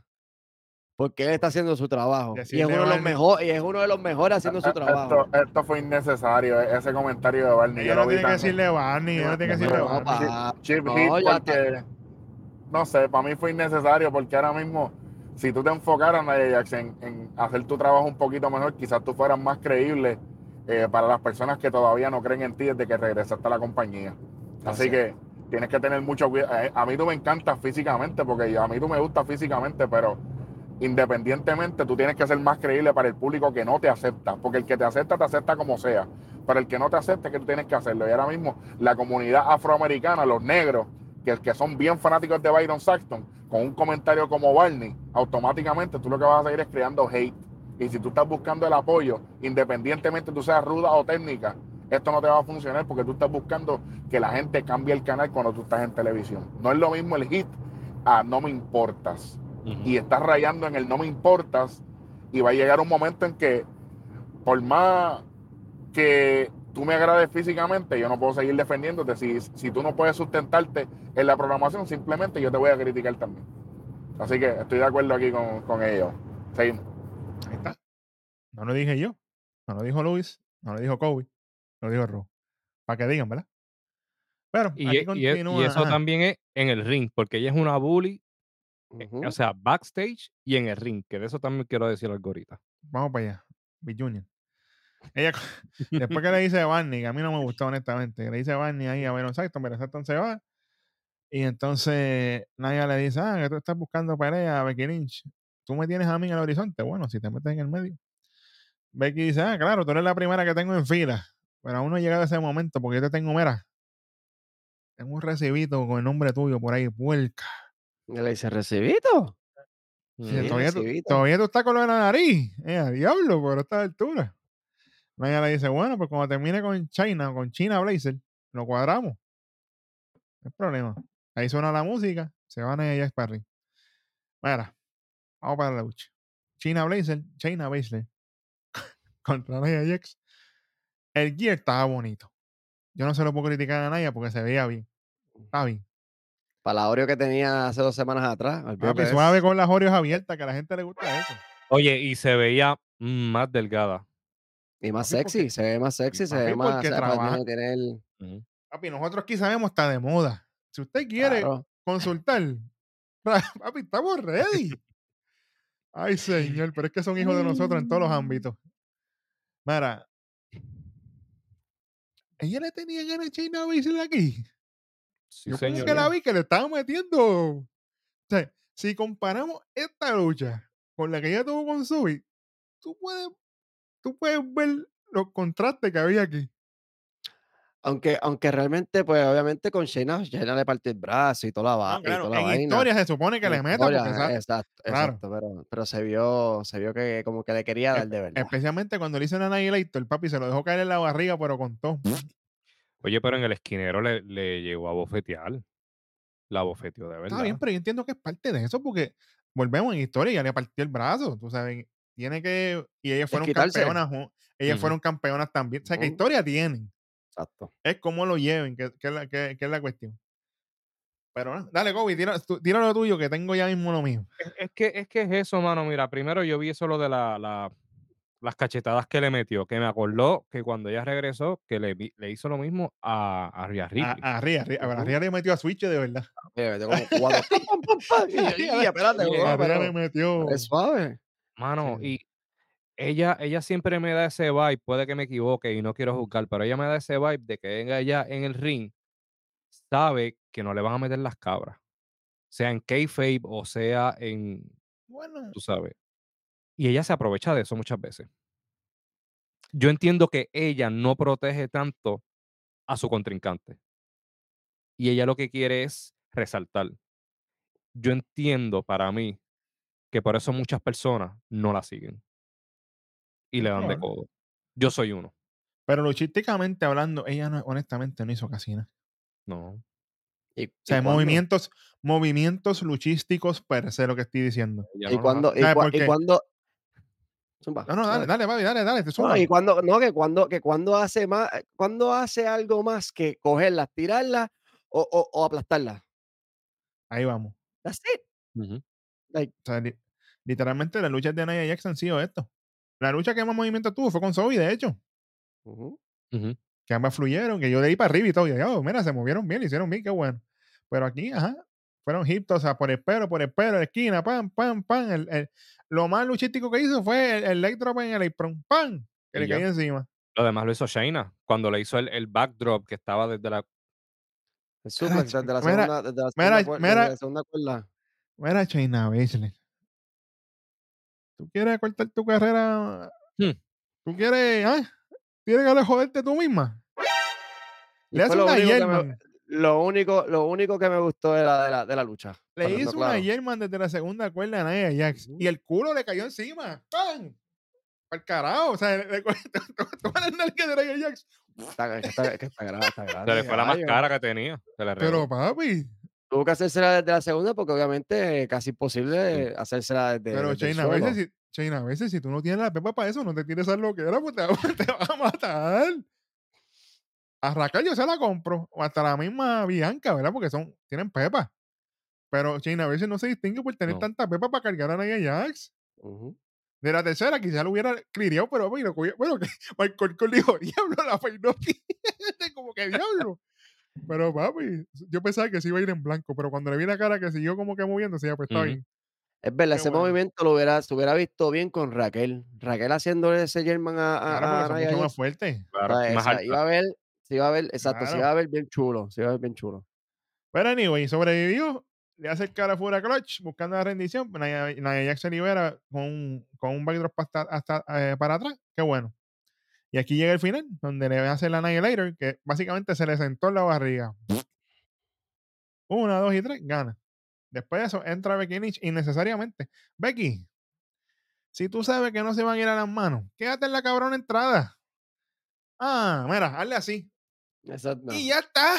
S2: Porque él está haciendo su trabajo. Y es, uno de los mejores, y es uno de los mejores haciendo su trabajo.
S4: Esto, esto fue innecesario, e- ese comentario de Barney. yo
S1: no tiene que decirle Barney, ella no tiene que decirle
S2: No,
S1: Barney.
S4: Chip
S2: No,
S4: porque, no sé, para mí fue innecesario porque ahora mismo, si tú te enfocaras, en, en hacer tu trabajo un poquito mejor, quizás tú fueras más creíble eh, para las personas que todavía no creen en ti desde que regresaste a la compañía. Así
S2: Así
S4: que tienes que tener mucho cuidado. Eh, A mí tú me encantas físicamente, porque a mí tú me gusta físicamente, pero independientemente tú tienes que ser más creíble para el público que no te acepta, porque el que te acepta te acepta como sea, pero el que no te acepta es que tú tienes que hacerlo. Y ahora mismo la comunidad afroamericana, los negros, que, que son bien fanáticos de Byron Saxton, con un comentario como Barney, automáticamente tú lo que vas a seguir es creando hate. Y si tú estás buscando el apoyo, independientemente tú seas ruda o técnica, esto no te va a funcionar porque tú estás buscando que la gente cambie el canal cuando tú estás en televisión. No es lo mismo el hit a no me importas y estás rayando en el no me importas y va a llegar un momento en que por más que tú me agrades físicamente, yo no puedo seguir defendiéndote. Si, si tú no puedes sustentarte en la programación, simplemente yo te voy a criticar también. Así que estoy de acuerdo aquí con, con ellos. Seguimos.
S1: Ahí está. No lo dije yo. No lo dijo Luis. No lo dijo Kobe. Lo dijo Ro. Para que digan, ¿verdad? Pero
S3: Y,
S1: aquí
S3: e- y e- y eso
S1: ajá.
S3: también es en el ring, porque ella es una bully, eh, o sea, backstage y en el ring, que de eso también quiero decir algo ahorita.
S1: Vamos para allá. Big Junior. Ella, después que le dice a Barney, que a mí no me gustó honestamente, le dice a Barney ahí a Byron Saxton, pero Saxton se va. Y entonces Naya le dice, ah, que tú estás buscando pelea, Becky Lynch. Tú me tienes a mí en el horizonte. Bueno, si te metes en el medio. Becky dice, ah, claro, tú eres la primera que tengo en fila. Pero aún no ha llegado ese momento porque yo te tengo, mira, tengo un recibito con el nombre tuyo por ahí, puerca.
S2: Le dice, ¿recibito?
S1: Sí,
S2: Sí,
S1: todavía, tú, todavía tú estás con lo de la nariz. Eh, a diablo, por esta altura. Naya le dice, bueno, pues cuando termine con China o con China Blazer, lo cuadramos. No hay problema. Ahí suena la música, se van a ella arriba. Mira, vamos para la lucha. China Blazer, China Blazer contra Naya Jax. El gear estaba bonito. Yo no se lo puedo criticar a Naya porque se veía bien. Está bien.
S2: Para la Oreo que tenía hace dos semanas atrás.
S1: Papi, suave con las Oreos abiertas, que a la gente le gusta eso.
S3: Oye, y se veía más delgada.
S2: Y más
S1: Papi,
S2: sexy,
S1: porque-
S2: se ve más sexy, se ve más.
S1: porque
S2: o sea,
S1: trabaja-
S2: tiene- tiene el-.
S1: Papi, nosotros aquí sabemos está de moda. Si usted quiere
S2: claro.
S1: consultar, papi, estamos ready. Ay, señor, pero es que son hijos de nosotros en todos los ámbitos. Mira, ella le tenía ganas a China Baszler aquí.
S3: Sí,
S1: Yo
S3: señor.
S1: que la vi que le estaba metiendo. O sea, si comparamos esta lucha con la que ella tuvo con Subi, tú puedes, tú puedes ver los contrastes que había aquí.
S2: Aunque, aunque realmente, pues obviamente con Shayna, Shayna le parte el brazo y toda la, va-
S1: No,
S2: y
S1: claro,
S2: toda la
S1: en
S2: vaina.
S1: historia se supone que
S2: En
S1: le meta
S2: historia,
S1: porque sa-
S2: Exacto,
S1: claro.
S2: exacto, pero, pero se vio, se vio que como que le quería dar de verdad.
S1: Especialmente cuando le hizo en Annihilator, el papi se lo dejó caer en la barriga, pero con todo.
S3: Oye, pero en el esquinero le, le llegó a bofetear. La bofeteó de verdad.
S1: Está bien, pero yo entiendo que es parte de eso, porque volvemos en historia, ya le partió el brazo, tú sabes. Tiene que. Y ellas fueron campeonas. Ellas fueron campeonas también. O sea, ¿qué
S2: Ujú.
S1: historia tienen?
S2: Exacto.
S1: Es cómo lo lleven, que, que es, la, que- que es la cuestión. Pero dale, Kobe, tira, tú- tira lo tuyo, que tengo ya mismo lo mío.
S3: Es, es que, es que es eso, mano. Mira, primero yo vi eso lo de la, la- las cachetadas que le metió, que me acordó que cuando ella regresó, que le, le hizo lo mismo a, a Rhea
S1: A,
S3: Ripley.
S1: a Rhea, Rhea- a. Rhea le metió a Switch de verdad.
S2: Oye, metió como cuatro. pam, pam, pam, pam, y yo, "Y, espérate,
S3: Oye,
S2: bro,
S1: a Rhea
S2: pero
S1: le metió.
S2: es suave.
S3: Mano,
S1: Sí.
S3: Ella, ella siempre me da ese vibe, puede que me equivoque y no quiero juzgar, pero ella me da ese vibe de que venga ella en el ring, sabe que no le van a meter las cabras, sea en kayfabe o sea en,
S1: Bueno,
S3: tú sabes. Y ella se aprovecha de eso muchas veces. Yo entiendo que ella no protege tanto a su contrincante. Y ella lo que quiere es resaltar. Yo entiendo para mí que por eso muchas personas no la siguen. Y le dan de codo. Yo soy uno.
S1: pero luchísticamente hablando, ella no, honestamente no hizo casi nada.
S3: No.
S2: ¿Y,
S1: O sea,
S2: y
S1: movimientos, movimientos luchísticos per se, lo que estoy diciendo.
S2: ¿Y
S3: no hace.
S2: ¿Y,
S1: ¿Sabes
S2: cua-
S1: por
S2: y
S1: qué?
S2: cuándo? Zumba,
S1: No, no, dale,
S2: dale.
S1: dale, papi, dale, dale, te
S2: No, y cuando, no, que cuando, que cuando hace más, cuando hace algo más que cogerlas, tirarlas o, o, o aplastarlas.
S1: Ahí vamos.
S2: That's it.
S3: Ujú.
S2: Like,
S1: O sea, li- literalmente las luchas de Nia Jax han sido esto. La lucha que más movimiento tuvo fue con Zoe, de hecho. Que ambas fluyeron, que yo de ahí para arriba y todo. Y yo, "Oh, mira, se movieron bien, lo hicieron bien, qué bueno. Pero aquí, ajá, fueron hits, o sea, por el pelo, por el pelo, esquina, pam, pam, pam. El, el- lo más luchístico que hizo fue el, el leg drop en el apron, pam, que
S3: Y
S1: le caía encima.
S3: Lo demás lo hizo Shayna cuando le hizo el, el backdrop que estaba desde la.
S2: El
S1: Cacho,
S2: desde la segunda, desde la
S1: mira,
S2: segunda,
S1: mira.
S2: desde la segunda cuerda.
S1: Mira, Shayna Baszler. ¿Tú quieres cortar tu carrera?
S3: Hmm.
S1: ¿Tú quieres, ah? ¿Quieres que joderte tú misma? Le hace una
S2: que me,
S1: German.
S2: lo, único, lo único que me gustó de la, de la, de la lucha.
S1: Le hizo una
S2: claro.
S1: German desde la segunda cuerda a Nia Jax. Y el culo le cayó encima. ¡Pam! Al carajo. O sea, le, le toda la nalga de Nia Jax.
S2: Está, que está, que está grave, está
S3: Se
S2: grande.
S3: le fue la
S2: caballo.
S3: máscara que tenía. Se le
S1: Pero papi.
S2: Tuvo que hacérsela desde la segunda porque obviamente casi imposible hacérsela desde,
S1: Pero
S2: desde
S1: Shayna, a veces, si, a veces si tú no tienes la pepa para eso, no te tires a lo que era, pues te, te vas a matar. A Raquel yo se la compro. O hasta la misma Bianca, ¿verdad? Porque son, tienen pepa. Pero Shayna a veces no se distingue por tener
S3: No.
S1: tanta pepa para cargar a Nia Jax.
S2: Ujú.
S1: De la tercera quizá lo hubiera cliriado, pero bueno, que Michael Cole dijo, diablo, la peinó como que diablo. Pero papi, yo pensaba que se iba a ir en blanco, pero cuando le vi la cara que siguió como que moviéndose, ya pues está
S3: Ujú.
S1: bien.
S2: Es verdad,
S1: Qué
S2: ese
S1: bueno.
S2: movimiento lo hubiera, se hubiera visto bien con Raquel. Raquel haciéndole ese German a, a,
S1: Claro,
S2: a
S1: mucho más
S2: Jax.
S1: fuertes.
S3: Claro,
S2: O sea,
S3: más alta.
S2: iba a ver, se iba a ver, exacto, se
S1: Claro.
S2: iba a ver bien chulo, se iba a ver bien chulo.
S1: Pero anyway, sobrevivió. Le hace el cara fuera clutch, buscando la rendición. Nia, Nia Jax se libera con un, con un backdrop hasta, hasta, eh, para atrás. Qué bueno. Y aquí llega el final, donde le hace el Annihilator, que básicamente se le sentó en la barriga. Una, dos y tres, gana. Después de eso, entra Becky Lynch innecesariamente. Becky, si tú sabes que no se van a ir a las manos, quédate en la cabrona entrada. Ah, mira, hazle así.
S2: Exacto.
S1: Y ya está.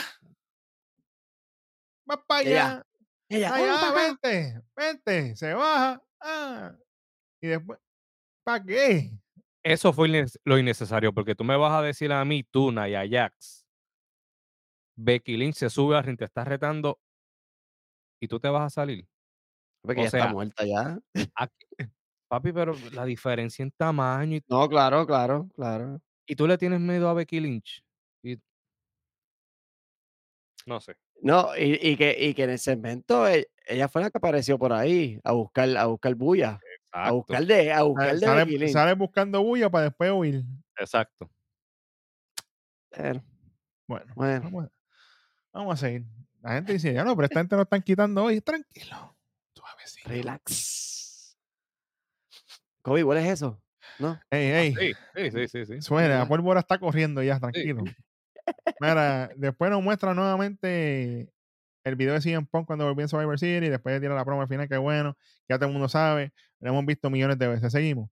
S1: Vas para allá.
S2: Ella,
S1: Allá,
S2: "Vamos pa' acá".
S1: vente, vente. Se baja. Ah. Y después, ¿para qué?
S3: Eso fue lo innecesario, porque tú me vas a decir a mí, tú, Naya Jax, Becky Lynch se sube al ring, te está retando y tú te vas a salir.
S2: Porque
S3: o
S2: ella está
S3: sea,
S2: muerta ya.
S3: Aquí- papi, pero la diferencia en tamaño y,
S2: No, claro, claro, claro.
S3: y tú le tienes miedo a Becky Lynch. Y, no sé.
S2: No, y, y que, y que en el segmento e- ella fue la que apareció por ahí a buscar, a buscar bulla, a buscar de, a buscar de
S1: Sale, buscando bulla para después huir.
S3: Exacto.
S2: Pero,
S1: Bueno,
S2: Bueno.
S1: Vamos, a, vamos a seguir. La gente dice, ya no, pero esta gente lo están quitando hoy. Tranquilo. Suavecito.
S2: relax. Kobe, ¿cuál es eso? No.
S1: Ey, ey.
S3: Sí, sí, sí, sí. sí.
S1: Suena, la pólvora está corriendo ya, tranquilo. Mira, después nos muestra nuevamente el video de CM Punk cuando volvió en Survivor City, después tira la promo al final, que bueno, ya todo el mundo sabe, lo hemos visto millones de veces. Seguimos.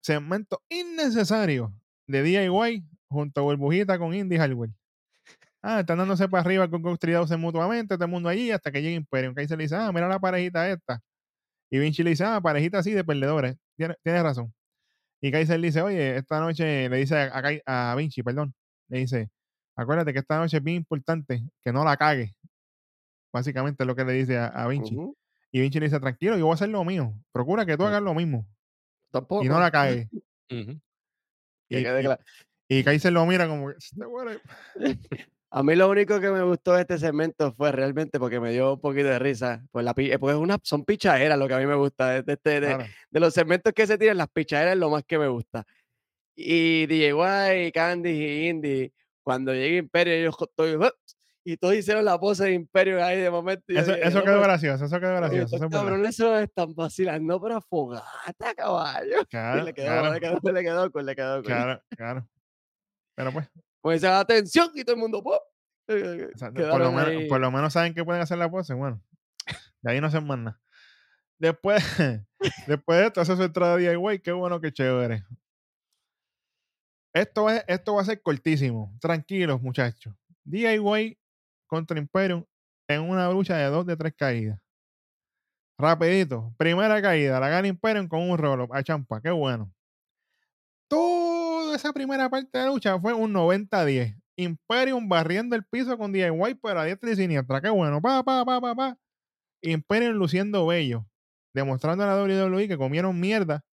S1: Segmento innecesario de DIY junto a Burbujita con Indy Hardware. Ah, están dándose para arriba con Ghost 3000 mutuamente, todo el mundo allí, hasta que llega Imperium, que ahí le dice, ah, mira la parejita esta. Y Vinci le dice, ah, parejita así de perdedores. Tienes, razón. Y Kaiser le dice, oye, esta noche, le dice a, a Vinci, perdón, le dice, acuérdate que esta noche es bien importante, que no la cague. Básicamente es lo que le dice a, a Vinci.
S2: Ujú,
S1: Y Vinci le dice, tranquilo, yo voy a hacer lo mío. Procura que tú
S2: Ujú.
S1: hagas lo mismo
S2: Tampoco.
S1: y no la cagues.
S3: Ujú.
S2: Que
S1: y, y-
S2: claro.
S1: y Kaiser lo mira como.
S2: A mí lo único que me gustó de este segmento fue realmente porque me dio un poquito de risa. Pues la, pi- eh, porque es una, son pichaderas lo que a mí me gusta. De, de este- de-
S1: Claro.
S2: de los segmentos que se tiran, las pichaderas es lo más que me gusta. Y DIY, Candy y Indy, cuando llegue Imperio, todos, "Ah", y todos hicieron la pose de Imperio ahí de momento.
S1: Eso,
S2: dije,
S1: eso
S2: "No,
S1: quedó
S2: pero-
S1: gracioso, eso quedó gracioso.
S2: estos
S1: eso es verdad.
S2: cabrones se lo están vacilando, pero fogata, caballo. Y
S1: Claro,
S2: le quedó,
S1: claro,
S2: le quedó, le quedó, cool, le quedó. cool.
S1: claro, claro. Pero pues,
S2: Pues atención y todo el mundo, ¡pop! Eh,
S1: o sea, por, lo menos, por lo menos saben que pueden hacer la pose. Bueno, de ahí no hacen más nada. Después, después de esto, hace su entrada de DIY. Qué bueno, qué chévere. Esto, es, esto va a ser cortísimo. Tranquilos, muchachos. DIY contra Imperium en una lucha de dos de tres caídas. Rapidito. Primera caída. La gana Imperium con un roll a champa. Qué bueno. Toda esa primera parte de la lucha fue un 90-10. Imperium barriendo el piso con DIY, pero a diestra y siniestra. Qué bueno. Pa, pa, pa, pa, pa. Imperium luciendo bello. Demostrando a la WWE que comieron mierda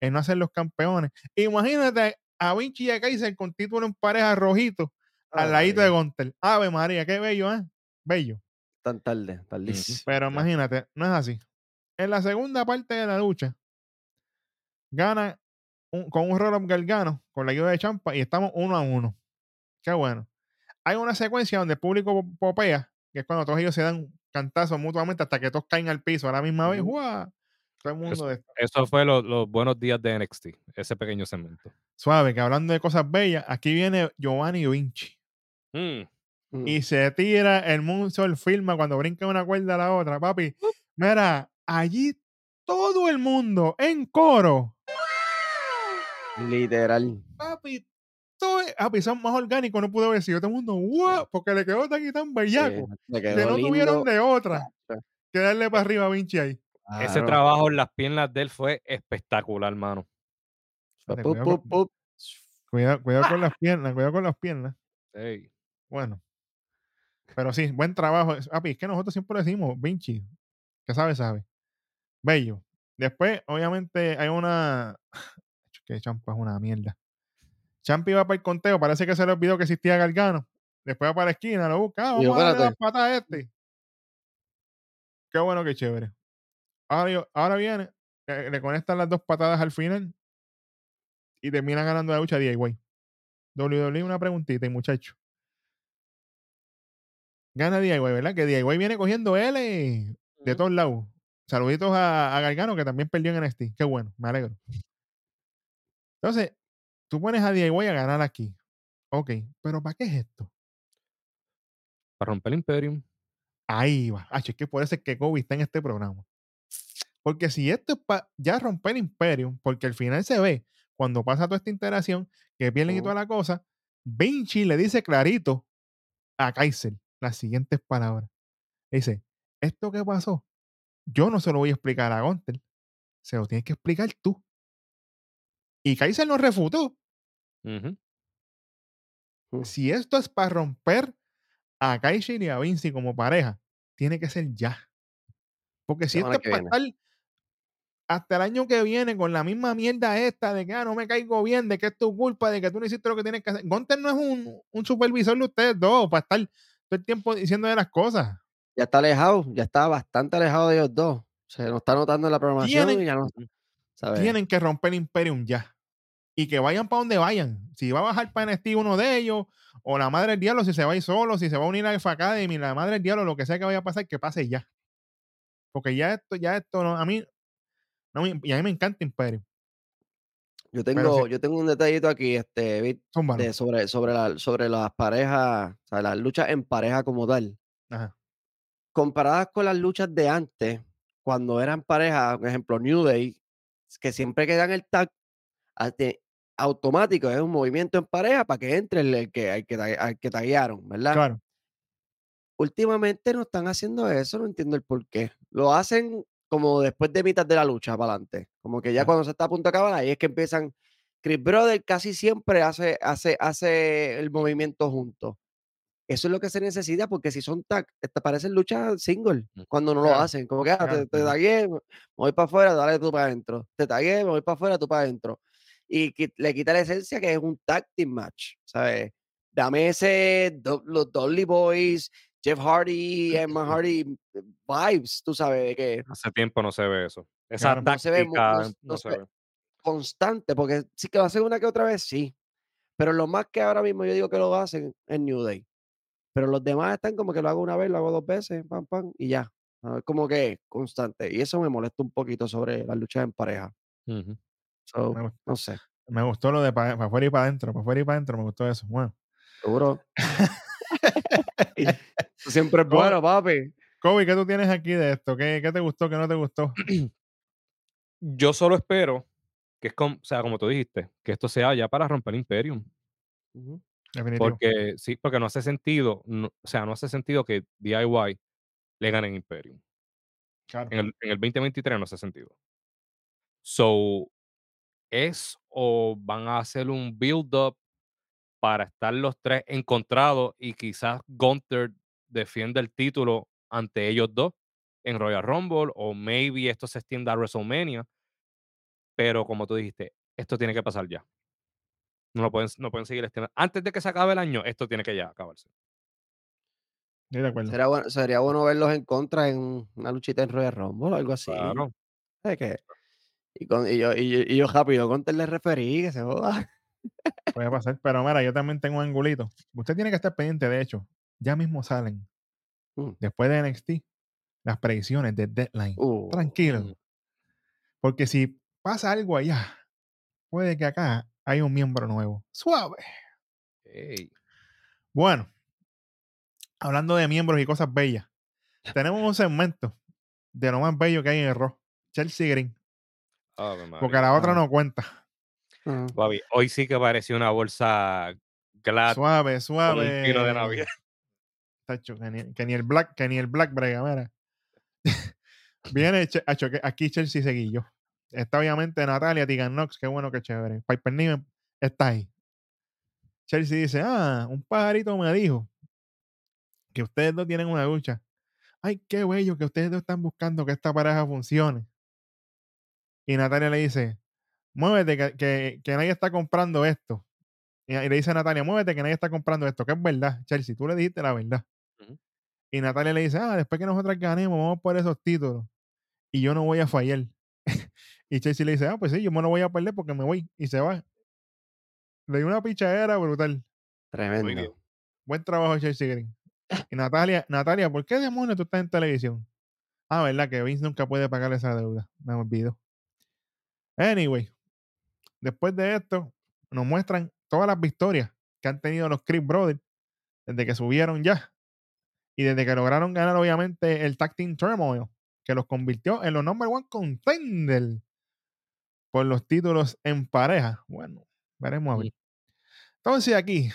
S1: en no hacer los campeones. Imagínate a Vinci y a Kaiser con título en pareja rojito al ladito de
S2: Ay,
S1: Gunter. Ave María, qué bello, ¿eh? Bello.
S2: Tan tarde, tardísimo.
S1: Pero imagínate, no es así. En la segunda parte de la lucha, gana un- con un roll-up Gargano, con la ayuda de Champa, y estamos uno a uno. Qué bueno. Hay una secuencia donde el público po- popea, que es cuando todos ellos se dan cantazos mutuamente hasta que todos caen al piso a la misma vez. ¡guau! Todo el mundo de
S3: Eso fue lo- los buenos días de NXT, ese pequeño segmento.
S1: suave, que hablando de cosas bellas, aquí viene Giovanni Vinci.
S3: Mm,
S2: Mm.
S1: y se tira el moonsault filma cuando brinca una cuerda a la otra, papi. Mira, allí todo el mundo en coro,
S2: Literal.
S1: papi, todo, papi, son más orgánicos, no pude sido todo el mundo, ¡wow! Porque le quedó tan y tan
S2: Sí,
S1: bellaco
S2: le
S1: que
S2: quedó
S1: no tuvieron
S2: lindo.
S1: de otra que darle para arriba a Vinci ahí.
S3: Ese trabajo en las piernas de él fue espectacular, mano.
S1: Espérate,
S2: Pup,
S1: cuidado, cuidado- cuidado con las piernas, cuidado con las piernas. Bueno, pero sí, buen trabajo. Papi, es que nosotros siempre decimos, Vinci, que sabe, sabe. Bello. Después, obviamente, hay una. Que Champa es una mierda. Champa iba para el conteo, parece que se le olvidó que existía Gargano. Después va para la esquina, lo busca. ah,
S2: yo,
S1: vamos a darle las
S2: espérate.
S1: patas a este. Qué bueno, qué chévere. Ahora, ahora viene, eh, le conectan las dos patadas al final y termina ganando la lucha DIY. WWE, una preguntita, y muchacho. Gana DIY, ¿verdad? Que DIY viene cogiendo L de todos lados. Saluditos a, a Gargano, que también perdió en NXT. Qué bueno, me alegro. Entonces, tú pones a DIY a ganar aquí. Ok, pero ¿para qué es esto?
S3: Para romper el Imperium.
S1: Ahí va. Ah, es que eso es que Kobe está en este programa. Porque si esto es para ya romper Imperium, porque al final se ve, cuando pasa toda esta interacción, que pierden y toda la cosa, Vinci le dice clarito a Kaiser las siguientes palabras. Dice, esto que pasó, yo no se lo voy a explicar a Gunter, se lo tienes que explicar tú. Y Kaiser no refutó. Si esto es para romper a Kaiser y a Vinci como pareja, tiene que ser ya. Porque si esto es para estar hasta el año que viene con la misma mierda esta de que ah, no me caigo bien, de que es tu culpa, de que tú no hiciste lo que tienes que hacer. Gunter no es un, un supervisor de ustedes dos para estar todo el tiempo diciendo de las cosas.
S2: Ya está alejado, ya está bastante alejado de ellos dos. Se nos está notando en la programación
S1: Tienen-
S2: y ya no. ¿sabes?
S1: Tienen que romper Imperium ya. Y que vayan para donde vayan. Si va a bajar para NXT uno de ellos, o la madre del diablo, si se va a ir solo, si se va a unir a Alpha Academy, la madre del diablo, lo que sea que vaya a pasar, que pase ya. Porque ya esto, ya esto, no, a mí, no y a mí me encanta Imperium.
S2: Yo tengo,
S1: sí.
S2: yo tengo un detallito aquí, este, Vic,
S1: Zúmbalo.
S2: de sobre, sobre, la- sobre las parejas, o sea, las luchas en pareja como tal.
S1: Ajá.
S2: Comparadas con las luchas de antes, cuando eran pareja, por ejemplo, New Day, que siempre quedan el tag ate- automático, es un movimiento en pareja para que entre el, el que, al que, al que taguearon, ¿verdad?
S1: Claro.
S2: Últimamente no están haciendo eso, no entiendo el por qué. Lo hacen como después de mitad de la lucha para adelante. Como que ya cuando se está a punto de acabar, ahí es que empiezan. Chris Brother casi siempre hace, hace, hace el movimiento juntos. Eso es lo que se necesita, porque si son tag, te parecen luchas single
S3: Mm.
S2: cuando no lo hacen. Como que ah,
S1: claro,
S2: te, te tagué, me voy para afuera, dale tú para adentro. Te tagué, me voy para afuera, tú para adentro. Y qui- le quita la esencia que es un tag team match, ¿sabes? Dame ese, do- los Dolly Boys, Jeff Hardy, Emma Hardy vibes, tú sabes, de que
S3: Hace tiempo no se ve eso. Esa
S1: Claro.
S2: No se ve no
S3: no, se ve.
S2: constante, porque sí que lo hacen una que otra vez, sí. Pero lo más que ahora mismo yo digo que lo hacen es New Day. Pero los demás están como que lo hago una vez, lo hago dos veces, pam, pam, y ya. Ah, Como que constante. Y eso me molesta un poquito sobre las luchas en pareja. So,
S1: Me
S2: no sé.
S1: Me gustó lo de para afuera y para adentro, para afuera y para adentro, me gustó eso. Bueno,
S2: Seguro. Eso siempre es
S1: No,
S2: bueno, papi.
S1: Kobe, ¿qué tú tienes aquí de esto? ¿Qué, qué te gustó, qué no te gustó?
S3: Yo solo espero que es como, o sea, como tú dijiste, que esto sea ya para romper Imperium.
S1: Definitivo.
S3: Porque sí, porque no hace sentido, no- o sea, no hace sentido que DIY le ganen Imperium.
S1: Claro.
S3: En el, en el 2023 no hace sentido. So, es o van a hacer un build-up para estar los tres encontrados y quizás Gunther defienda el título ante ellos dos en Royal Rumble o maybe esto se extienda a WrestleMania. Pero como tú dijiste, esto tiene que pasar ya. No lo pueden, no pueden seguir extendiendo. Antes de que se acabe el año, esto tiene que ya acabarse.
S1: De acuerdo.
S2: Sería bueno, sería bueno verlos en contra en una luchita en Royal Rumble o algo así.
S3: Claro.
S2: ¿Sabes qué? Y, con, y, yo, y, yo- y yo rápido, contra le referí, que se joda.
S1: Puede pasar. Pero mira, yo también tengo un angulito. Usted tiene que estar pendiente, de hecho. Ya mismo salen.
S2: Mm.
S1: Después de NXT, las predicciones de Deadline.
S2: Uh,
S1: Tranquilo.
S3: Mm.
S1: Porque si pasa algo allá, puede que acá hay un miembro nuevo. Suave. Bueno, hablando de miembros y cosas bellas, tenemos un segmento de lo más bello que hay en el Raw. Chelsea Green.
S3: Ave
S1: Porque la otra
S2: Ah.
S1: no cuenta.
S3: Papi, hoy sí que parecía una bolsa glad
S1: Suave,
S3: un
S1: suave.
S3: pino de Navidad.
S1: Tacho, que, ni, el Black, que ni el Black brega, mira. Viene, aquí Chelsea seguillo. Está obviamente Natalia, Tegan Knox, qué bueno, qué chévere. Piper Niven está ahí. Chelsea dice, ah, un pajarito me dijo que ustedes dos tienen una lucha. Ay, qué bello que ustedes dos están buscando que esta pareja funcione. Y Natalia le dice, muévete, que, que, que nadie está comprando esto. Y, y le dice a Natalia, muévete, que nadie está comprando esto, que es verdad, Chelsea, tú le dijiste la verdad. Y Natalia le dice, ah, después que nosotras ganemos, vamos por esos títulos. Y yo no voy a fallar. y Chelsea le dice, ah, pues sí, yo me lo voy a perder porque me voy. Y se va. Le dio una pichadera brutal.
S2: Tremendo.
S1: Buen trabajo, Chelsea Green. Y Natalia, Natalia, ¿por qué demonios tú estás en televisión? Ah, ¿verdad? Que Vince nunca puede pagar esa deuda. Me olvido. Anyway, después de esto, nos muestran todas las victorias que han tenido los Chris Brothers desde que subieron ya. Y desde que lograron ganar, obviamente, el Tag Team Turmoil, que los convirtió en los number one contender por los títulos en pareja. Bueno, veremos a ver. Entonces aquí,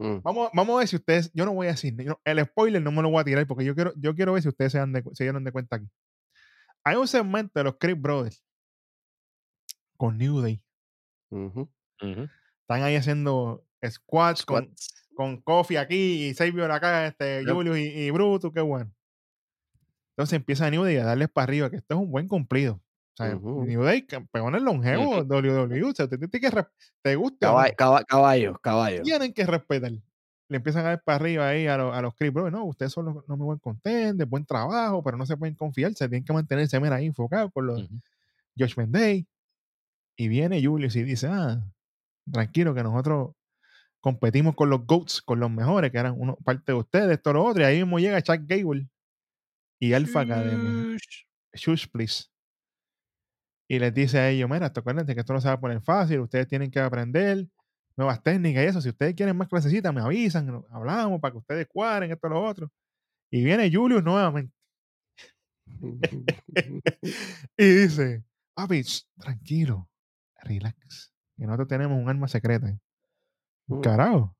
S2: Mm.
S1: Vamos, vamos a ver si ustedes, yo no voy a decir, yo- el spoiler no me lo voy a tirar porque yo quiero, yo quiero ver si ustedes se, dan de cu- se dieron de cuenta aquí. Hay un segmento de los Chris Brothers con New Day. Están ahí haciendo squats, con,
S2: Squats.
S1: Con Kofi aquí y Xavier acá, este,
S2: Yep.
S1: Julius y, y Brutus, qué bueno. Entonces empieza New Day a darles para arriba, que esto es un buen cumplido. O sea. New Day, campeones longevos, WWE, o sea, te, te, que res- te gusta. o no, tienen que respetar. Le empiezan a dar para arriba ahí a, los- a los. No, ustedes son los no me buen contender, buen trabajo, pero no se pueden confiar, se tienen que mantenerse mira, ahí enfocados con los
S3: Ujú.
S1: Judgment Day. Y viene Julius y dice, ah, tranquilo que nosotros competimos con los GOATs, con los mejores, que eran uno, parte de ustedes, esto, lo otro. Y ahí mismo llega Chuck Gable y Alpha Academy.
S3: Shush.
S1: Please. Y les dice a ellos, mira, acuérdense que esto no se va a poner fácil, ustedes tienen que aprender nuevas técnicas y eso. Si ustedes quieren más clasecitas, me avisan, hablamos para que ustedes cuadren esto lo otro. Y viene Julius nuevamente y dice, papi, tranquilo, relax, que nosotros tenemos un arma secreta.
S2: Mm.
S1: Carajo.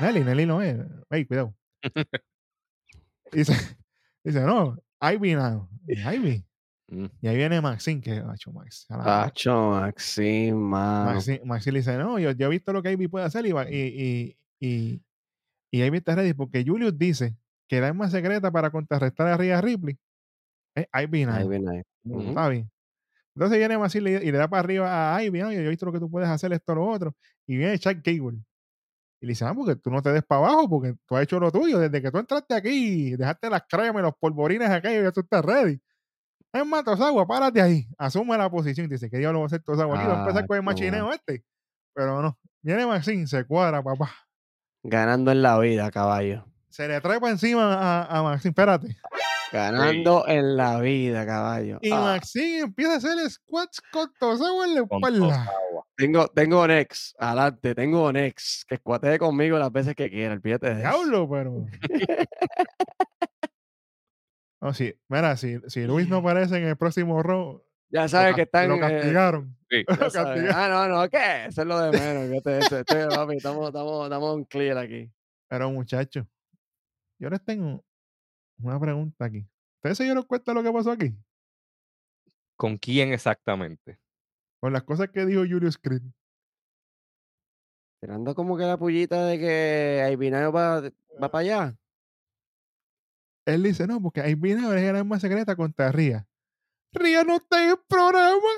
S1: Nelly, Nelly no es. Ey, cuidado. dice, dice, no, Ivy now. Ivy.
S3: Mm.
S1: Y ahí viene Maxine, que macho, Max. a la
S2: Tacho, Maxim, mano.
S1: Maxi, Maxi le dice, no, yo, yo he visto lo que Ivy puede hacer y, y, y, y, y Ivy está ready porque Julius dice que la arma secreta para contrarrestar a Rhea Ripley es Ivy now.
S2: Ahí viene ahí.
S1: Entonces viene Maxi y le, da para arriba a Ivy, ¿no? yo he visto lo que tú puedes hacer, esto, lo otro. Y viene Chuck Gable. Y le dice, ah, porque tú no te des para abajo, porque tú has hecho lo tuyo. Desde que tú entraste aquí, dejaste las cremas y los polvorines y ya tú estás ready. Es más, Tosagua, párate ahí. Asume la posición. Dice, ¿qué diablo va a hacer Tosagua aquí? Va a empezar
S2: Ah,
S1: con el machineo este. Pero no. Viene Maxine, se cuadra, papá.
S2: Ganando en la vida, caballo.
S1: Se le trepa encima a, a Maxine. Espérate.
S2: Ganando en la vida, caballo.
S1: Y
S2: Ah,
S1: Maxine empieza a hacer squats con Tosagua en la espalda.
S3: Tosawa.
S2: tengo, tengo Nex, adelante, tengo Nex, que escuatee conmigo las veces que quiera, olvídate de eso.
S1: Diablo, pero. No, sí. Mira, si, si Luis no aparece en el próximo row,
S2: Ya sabes que están.
S1: lo
S2: eh,
S1: castigaron.
S3: Sí.
S2: ya
S1: Lo castigaron.
S2: Ah, no, no, ¿qué? Eso es lo de menos. olvídate de eso. Estoy, papi, estamos, estamos, estamos en clear aquí.
S1: Pero muchachos, yo les tengo una pregunta aquí. ¿Ustedes se dieron cuenta de lo que pasó aquí?
S3: ¿Con quién exactamente?
S1: Con las cosas que dijo Julius Creed.
S2: Tirando como que la pullita de que Aibinayo va, va para allá.
S1: Él dice, no, porque ahí viene a el arma secreta contra Ría. Ría no está en el programa.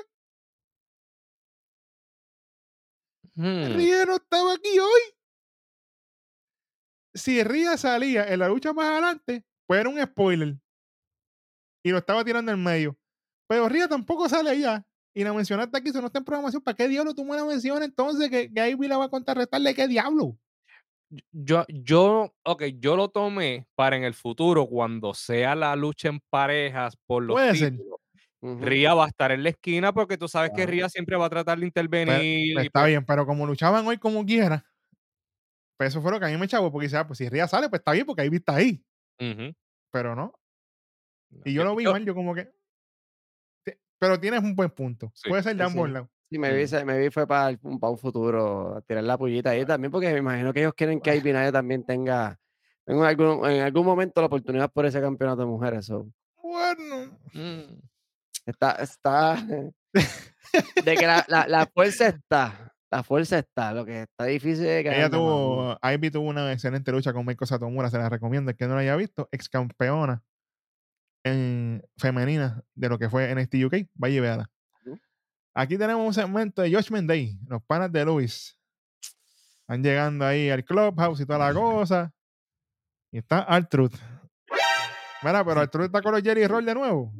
S3: Hmm,
S1: Ría no estaba aquí hoy. Si Ría salía en la lucha más adelante, pues era un spoiler. Y lo estaba tirando en medio. Pero Ría tampoco sale allá. Y la mencionaste aquí, si no está en programación. ¿Para qué diablo tú me la mencionas entonces que, que Ivy la va a contrarrestarle? ¿Qué diablo?
S3: Yo, yo, ok, yo lo tomé para en el futuro, cuando sea la lucha en parejas por los
S1: Puede ser.
S3: títulos. Ría va a estar en la esquina porque tú sabes que. Ría siempre va a tratar de intervenir.
S1: Pues está
S3: pues,
S1: bien, pero como luchaban hoy como quiera, pues eso fue lo que a mí me chavo, porque pues si Ría sale, pues está bien, porque Ivy está ahí.
S3: Ujú.
S1: Pero no.
S3: No,
S1: Y yo lo vi
S3: yo-
S1: mal, yo como que. Pero tienes un buen punto.
S3: Sí,
S1: Puede ser de
S2: sí,
S1: ambos
S2: sí.
S1: lados.
S2: Sí, me vi, se- me vi fue para un, pa' un futuro tirar la pullita ahí también, porque me imagino que ellos quieren que Aibinayo también tenga, tenga en, algún, en algún momento la oportunidad por ese campeonato de mujeres. so,
S1: Bueno.
S3: Mm,
S2: Está, está. De que la, la, la fuerza está. La fuerza está. Lo que está difícil es que.
S1: Ella tuvo. Ivy tuvo una excelente lucha con Meiko Satomura, se la recomiendo. El que no la haya visto, ex campeona en femenina de lo que fue NXT UK. Vaya y véala. Aquí tenemos un segmento de Judgment Day, los panas de Luis. Están llegando ahí al clubhouse y toda la cosa. Y está Artruth. Mira, pero Artruth está con los Jerry Roll de nuevo.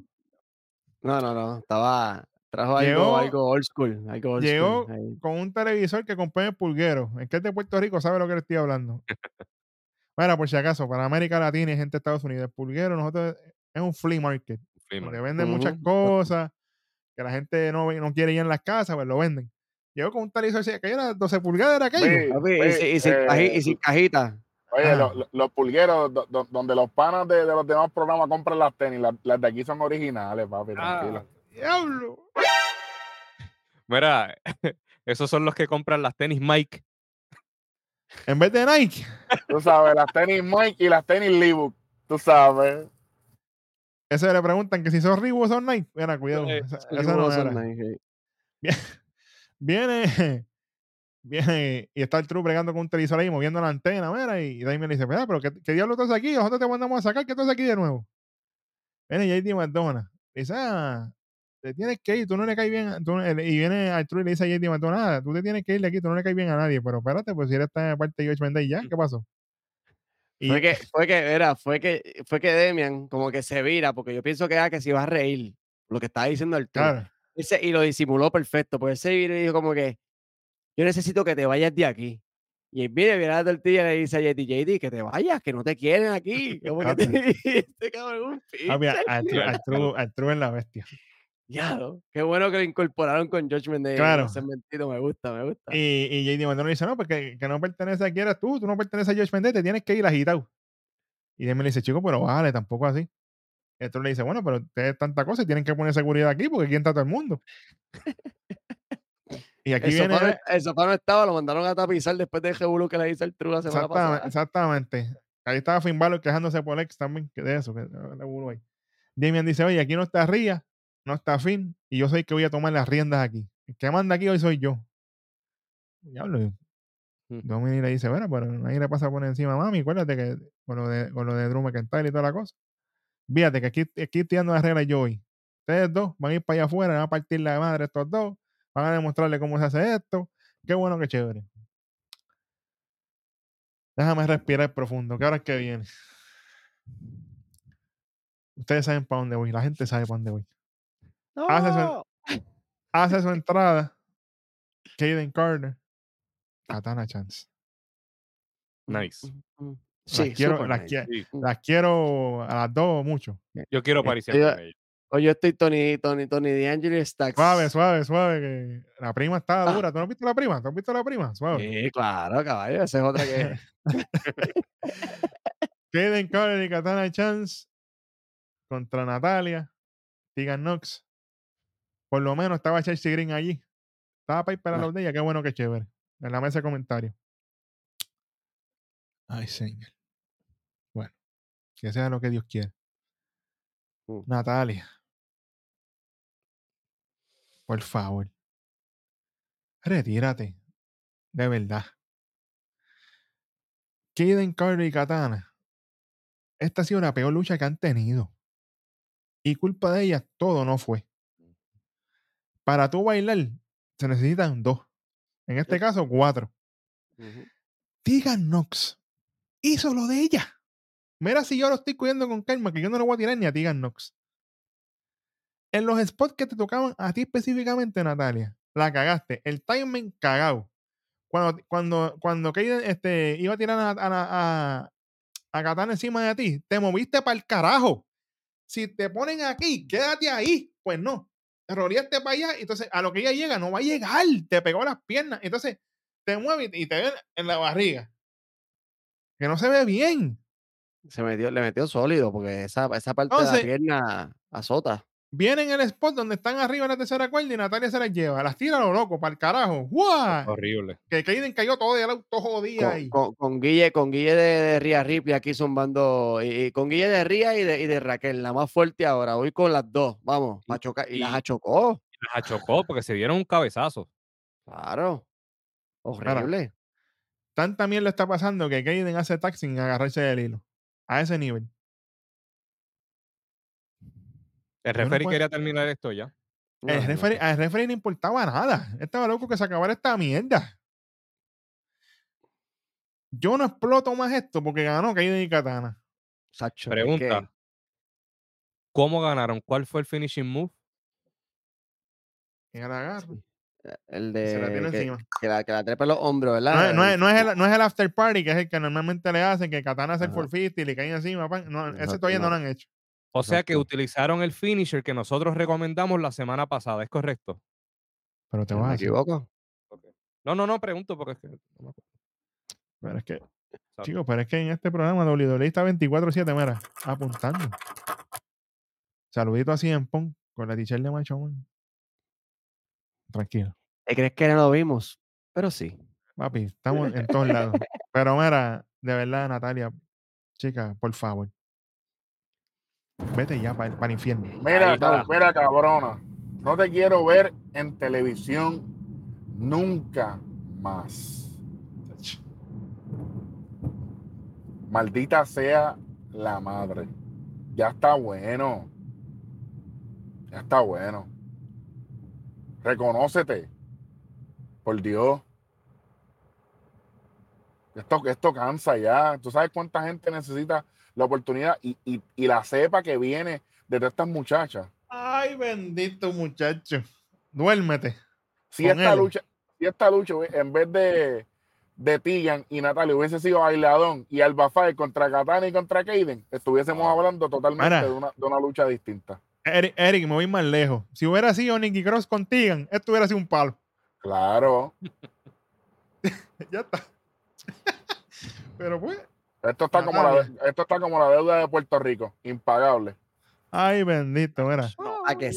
S2: No, no, no. Estaba. Trajo
S1: Llegó-
S2: algo, algo old school. Algo old
S1: llegó
S2: school.
S1: con un televisor que compré en el pulguero. El que es de Puerto Rico sabe lo que le estoy hablando. Mira, por si acaso, para América Latina y gente de Estados Unidos, el pulguero nosotros es un flea market.
S3: sí,
S1: donde venden muchas cosas que la gente no, no quiere ir en las casas, pues lo venden. Llegó con un televisor así, que era 12 pulgadas, era aquello.
S2: Y, sin- y sin,
S4: eh,
S2: caji- y sin cajita.
S4: Oye,
S1: Ah.
S4: lo- lo- los pulgueros, do- do- donde los panas de, de los demás programas compran las tenis, las, las de aquí son originales, papi, tranquilo.
S1: Diablo.
S3: Mira, esos son los que compran las tenis Mike.
S1: En vez de Nike,
S4: Tú sabes, las tenis Mike y las tenis Leebook, tú sabes.
S1: ese le preguntan que si son Reebok o son Nike. Mira, cuidado.
S3: Eh,
S1: esa- esa no
S2: son
S1: era.
S2: nice, sí.
S1: Viene, viene y está el true bregando con un televisor ahí, moviendo la antena, mira, y Damien le dice, mira, pero ¿qué, qué diablo estás aquí? ¿Nosotros te mandamos a sacar? ¿Qué estás aquí de nuevo? Viene JD McDonough. Dice, ah, te tienes que ir, tú no le caes bien. tú y viene true y le dice a JD McDonough, ah, tú te tienes que ir de aquí, tú no le caes bien a nadie. Pero espérate, pues si eres esta parte de George Day, ¿ya? ¿Qué pasó? Y
S2: Fue que, fue que, era, fue que, fue que Demian como que se vira, porque yo pienso que era que se iba a reír, lo que estaba diciendo el
S1: claro,
S2: Ese- y lo disimuló perfecto, porque él se vira y dijo como que, yo necesito que te vayas de aquí. Y él viene, viene a la tortilla y le dice a JD, JD, que te vayas, que no te quieren aquí. Como que te, este cabrón un
S1: true- al true es la bestia.
S2: Diablo, Qué bueno que lo incorporaron con Judgment Day.
S1: Claro.
S2: Ese mentito me gusta, me gusta.
S1: Y, y JD McDonough dice, no, porque que no pertenece aquí eres tú, tú no perteneces a George Day, te tienes que ir agitado. Y Damien le dice, chico, pero vale, tampoco así. Y true le dice, bueno, pero ustedes tanta cosa y tienen que poner seguridad aquí porque aquí entra todo el mundo. Y aquí
S2: el,
S1: viene...
S2: sofá no, el sofá no estaba, lo mandaron a tapizar después del revolú que le hizo el True la semana pasada.
S1: exactamente. Ahí estaba Finn Balor quejándose por ex también, que de eso, que buró ahí. Damian dice, oye, aquí no está Ría, no está Finn, y yo soy el que voy a tomar las riendas aquí. El que manda aquí hoy soy yo. Diablo.
S3: Mm.
S1: Dominic le dice, bueno, pero nadie le pasa por encima mami, acuérdate que con lo de, con lo de Drew McIntyre y toda la cosa. Fíjate que aquí, aquí estoy dando las reglas yo hoy. Ustedes dos van a ir para allá afuera, van a partir la madre estos dos, van a demostrarle cómo se hace esto. Qué bueno, qué chévere. Déjame respirar profundo, que ahora es que viene. Ustedes saben para dónde voy, la gente sabe para dónde voy. Hace su-. Hace su entrada. Kaden Carter. Katana Chance.
S3: Nice.
S1: Las quiero, las,
S2: nice.
S1: qui-
S3: Sí.
S1: las quiero a las dos mucho.
S3: Yo quiero
S2: Eh,
S3: pariciar
S2: ella-
S3: con ella.
S2: Oye, yo estoy Tony, Tony, Tony D'Angelo Stacks.
S1: Suave, suave, suave. Que la prima está
S2: Ah.
S1: dura. ¿Tú no has visto la prima? ¿Tú has visto la prima? Suave.
S2: Sí, claro, caballo. Esa es otra que.
S1: Kaden Carter y Katana Chance contra Natalia. Tegan Knox. Por lo menos estaba Chelsea Green allí. Estaba para ir para
S2: Ah.
S1: la. Qué bueno, qué chévere. En la mesa de comentarios. Ay, señor. Bueno, que sea lo que Dios quiera.
S2: Mm.
S1: Natalia. Por favor. Retírate. De verdad. Kaden Carter y Katana. Esta ha sido la peor lucha que han tenido. Y culpa de ellas, todo no fue. Para tú bailar, se necesitan dos. En este caso, cuatro. Tegan Knox hizo lo de ella. Mira si yo lo estoy cuidando con calma, que yo no le voy a tirar ni a Tegan Knox. En los spots que te tocaban a ti específicamente, Natalia, la cagaste. El timing cagado. Cuando, cuando, cuando Kaden, este, iba a tirar a, a, a, a Katana encima de ti, te moviste para el carajo. Si te ponen aquí, quédate ahí. Pues no. Te rodeaste para allá. Entonces, a lo que ella llega, no va a llegar. Te pegó las piernas. Entonces, te mueve y te ven en la barriga. Que no se ve bien.
S2: Se metió, le metió sólido porque esa, esa parte de la pierna azota.
S1: Viene en el spot donde están arriba en la tercera cuerda y Natalia se las lleva. Las tira a lo loco, para el carajo. ¡Guau!
S3: Horrible.
S1: Que Kaden cayó todo de auto jodida ahí.
S2: Con, Guille, con Guille de, de Ría Ripley aquí zumbando. Y, y con Guille de Ría y de, y de Raquel, la más fuerte ahora. Voy con las dos. Vamos,
S3: Y-
S2: chocar. Y las
S3: y-
S2: achocó.
S3: Las achocó porque se dieron un cabezazo.
S2: Claro. Horrible.
S1: Tan también le está pasando que Kaden hace taxi sin agarrarse del hilo. A ese nivel.
S3: El
S1: no
S3: referee
S1: puedo-
S3: quería terminar esto ya.
S1: El referee, al referee no importaba nada. Estaba loco que se acabara esta mierda. Yo no exploto más esto porque ganó Kaiden y Katana.
S2: Sacho,
S3: Pregunta. ¿Cómo ganaron? ¿Cuál fue el finishing move?
S2: Eh, el
S1: y se la
S2: de
S1: tiene
S2: que,
S1: encima.
S2: que la, que la trepa en los hombros, ¿verdad?
S1: es, no, es,
S2: El-
S1: no es el, no es el after party, que es el que normalmente le hacen, que Katana hace el. 450 y le caen encima. pan. No, ese todavía no. lo han hecho.
S3: O sea que utilizaron el finisher que nosotros recomendamos la semana pasada, ¿es correcto?
S1: Pero te
S2: ¿Me
S1: vas a decir.
S2: equivoco?
S3: No, no, no, pregunto porque es que no me acuerdo.
S1: Pero es que,
S3: Exacto.
S1: chicos, pero es que en este programa WWE está 24-7, mira, apuntando. Saludito así en Pong con la t-shirt de Macho Man. Tranquilo.
S2: ¿Te crees que no lo vimos? Pero sí.
S1: Papi, estamos en todos lados. Pero mira, de verdad, Natalia, chica, por favor. Vete ya para el infierno.
S4: Mira,
S3: está.
S4: mira, cabrona. No te quiero ver en televisión nunca más. Maldita sea la madre. Ya está bueno. Ya está bueno. Reconócete. Por Dios. Esto, esto cansa ya. ¿Tú sabes cuánta gente necesita la oportunidad y, y- y la cepa que viene de estas muchachas?
S1: Ay, bendito muchacho. Duérmete.
S4: Si esta
S1: él.
S4: lucha, si esta lucha en vez de, de Tegan y Natalia hubiese sido Bailadón y Alba Fire contra Katana y contra Kaden, estuviésemos hablando totalmente de una, de una lucha distinta.
S1: Eric, Eric, me voy más lejos. Si hubiera sido Nicky Cross con Tegan, esto hubiera sido un palo.
S4: Claro.
S1: ya está. Pero pues,
S4: Esto está, como la, esto está como la deuda de Puerto Rico, impagable.
S1: ay, bendito, mira.
S2: Para que,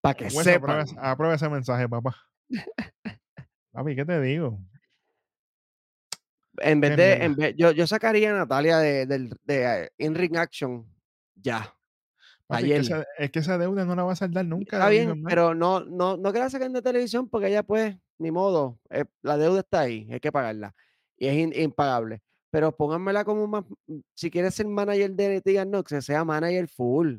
S2: para que
S1: Hueso,
S2: sepan.
S1: aprueba, aprueba ese mensaje, papá. Papi, ¿qué te digo?
S2: En vez de, en vez, yo, yo sacaría a Natalia de, del- de, eh, In Ring Action ya.
S1: Papi, es, que
S2: ayer.
S1: esa, es que esa deuda no la va a saldar nunca.
S2: Está bien, pero no, no, no que la saquen de televisión porque ella pues, ni modo, eh, la deuda está ahí, hay que pagarla y es in- impagable. Pero pónganmela como más, mm, si quieres ser manager de Tegan Nox, que sea manager full,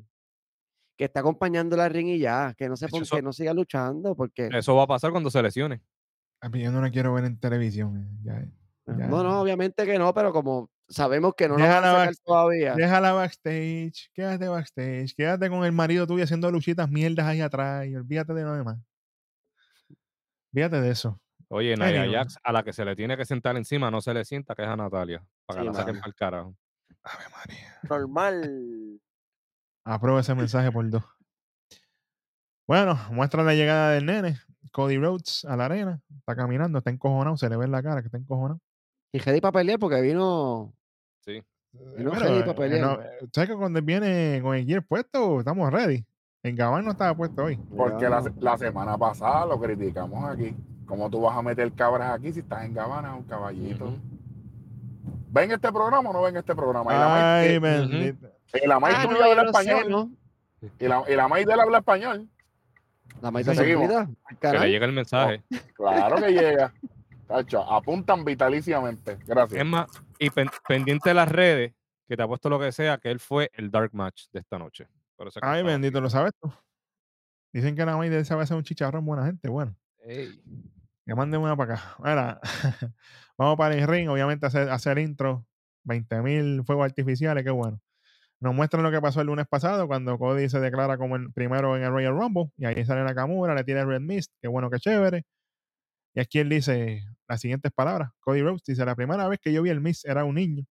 S2: que está acompañando la ring y ya, que no se
S3: De hecho,
S2: pon-
S3: eso-
S2: que no siga luchando porque
S3: Eso va a pasar cuando se lesione.
S1: Papi, yo no la quiero ver en televisión. eh, ya, ya.
S2: no, no, obviamente que no, pero como sabemos que no la van a sacar todavía.
S1: Déjala backstage, quédate backstage, quédate con el marido tuyo haciendo luchitas mierdas ahí atrás y olvídate de lo demás. Olvídate de eso.
S3: Oye, Naya
S1: Anyway.
S3: Jax, a la que se le tiene que sentar encima, no se le sienta, que es a Natalia. Para que la saquen para el carajo.
S1: Ave María.
S2: Normal.
S1: Aprueba ese mensaje por dos. Bueno, muestra la llegada del nene, Cody Rhodes, a la arena. Está caminando, está encojonado, se le ve en la cara que está encojonado.
S2: Y ready para pelear porque vino.
S3: Sí.
S2: No
S1: Bueno,
S2: ready pa'
S1: eh,
S2: pelear.
S1: no, eh, ¿Sabes que cuando viene con el gear puesto, estamos ready? En Gabán no estaba puesto hoy.
S4: Porque la semana pasada lo criticamos aquí. ¿Cómo tú vas a meter cabras aquí si estás en Gabana, un caballito?
S3: Ujú.
S4: ¿Ven este programa o no ven este programa? Y la May-
S1: Ay, bendito.
S4: y la May
S2: Ah, no,
S4: habla
S2: sé,
S4: español.
S2: ¿no?
S4: Y la, y la May de él habla español.
S2: La maíz se
S4: Seguimos.
S2: cuida. al
S3: Que le llegue el mensaje.
S4: Claro que llega. Tacho, apuntan vitaliciamente. Gracias.
S3: Es más, y pen- pendiente de las redes, que te apuesto lo que sea, que él fue el dark match de esta noche.
S1: Ay, bendito, ¿lo sabes tú? Dicen que la May sabe hacer un chicharrón buena gente. Bueno,
S3: aquí. Ey.
S1: Que manden una para acá. Vamos para el ring, obviamente hacer, hacer intro. 20.000 fuegos artificiales, qué bueno. Nos muestran lo que pasó el lunes pasado cuando Cody se declara como el primero en el Royal Rumble y ahí sale Nakamura, le tira el Red Mist, qué bueno, qué chévere. Y aquí él dice las siguientes palabras. Cody Rhodes dice, la primera vez que yo vi el Mist era un niño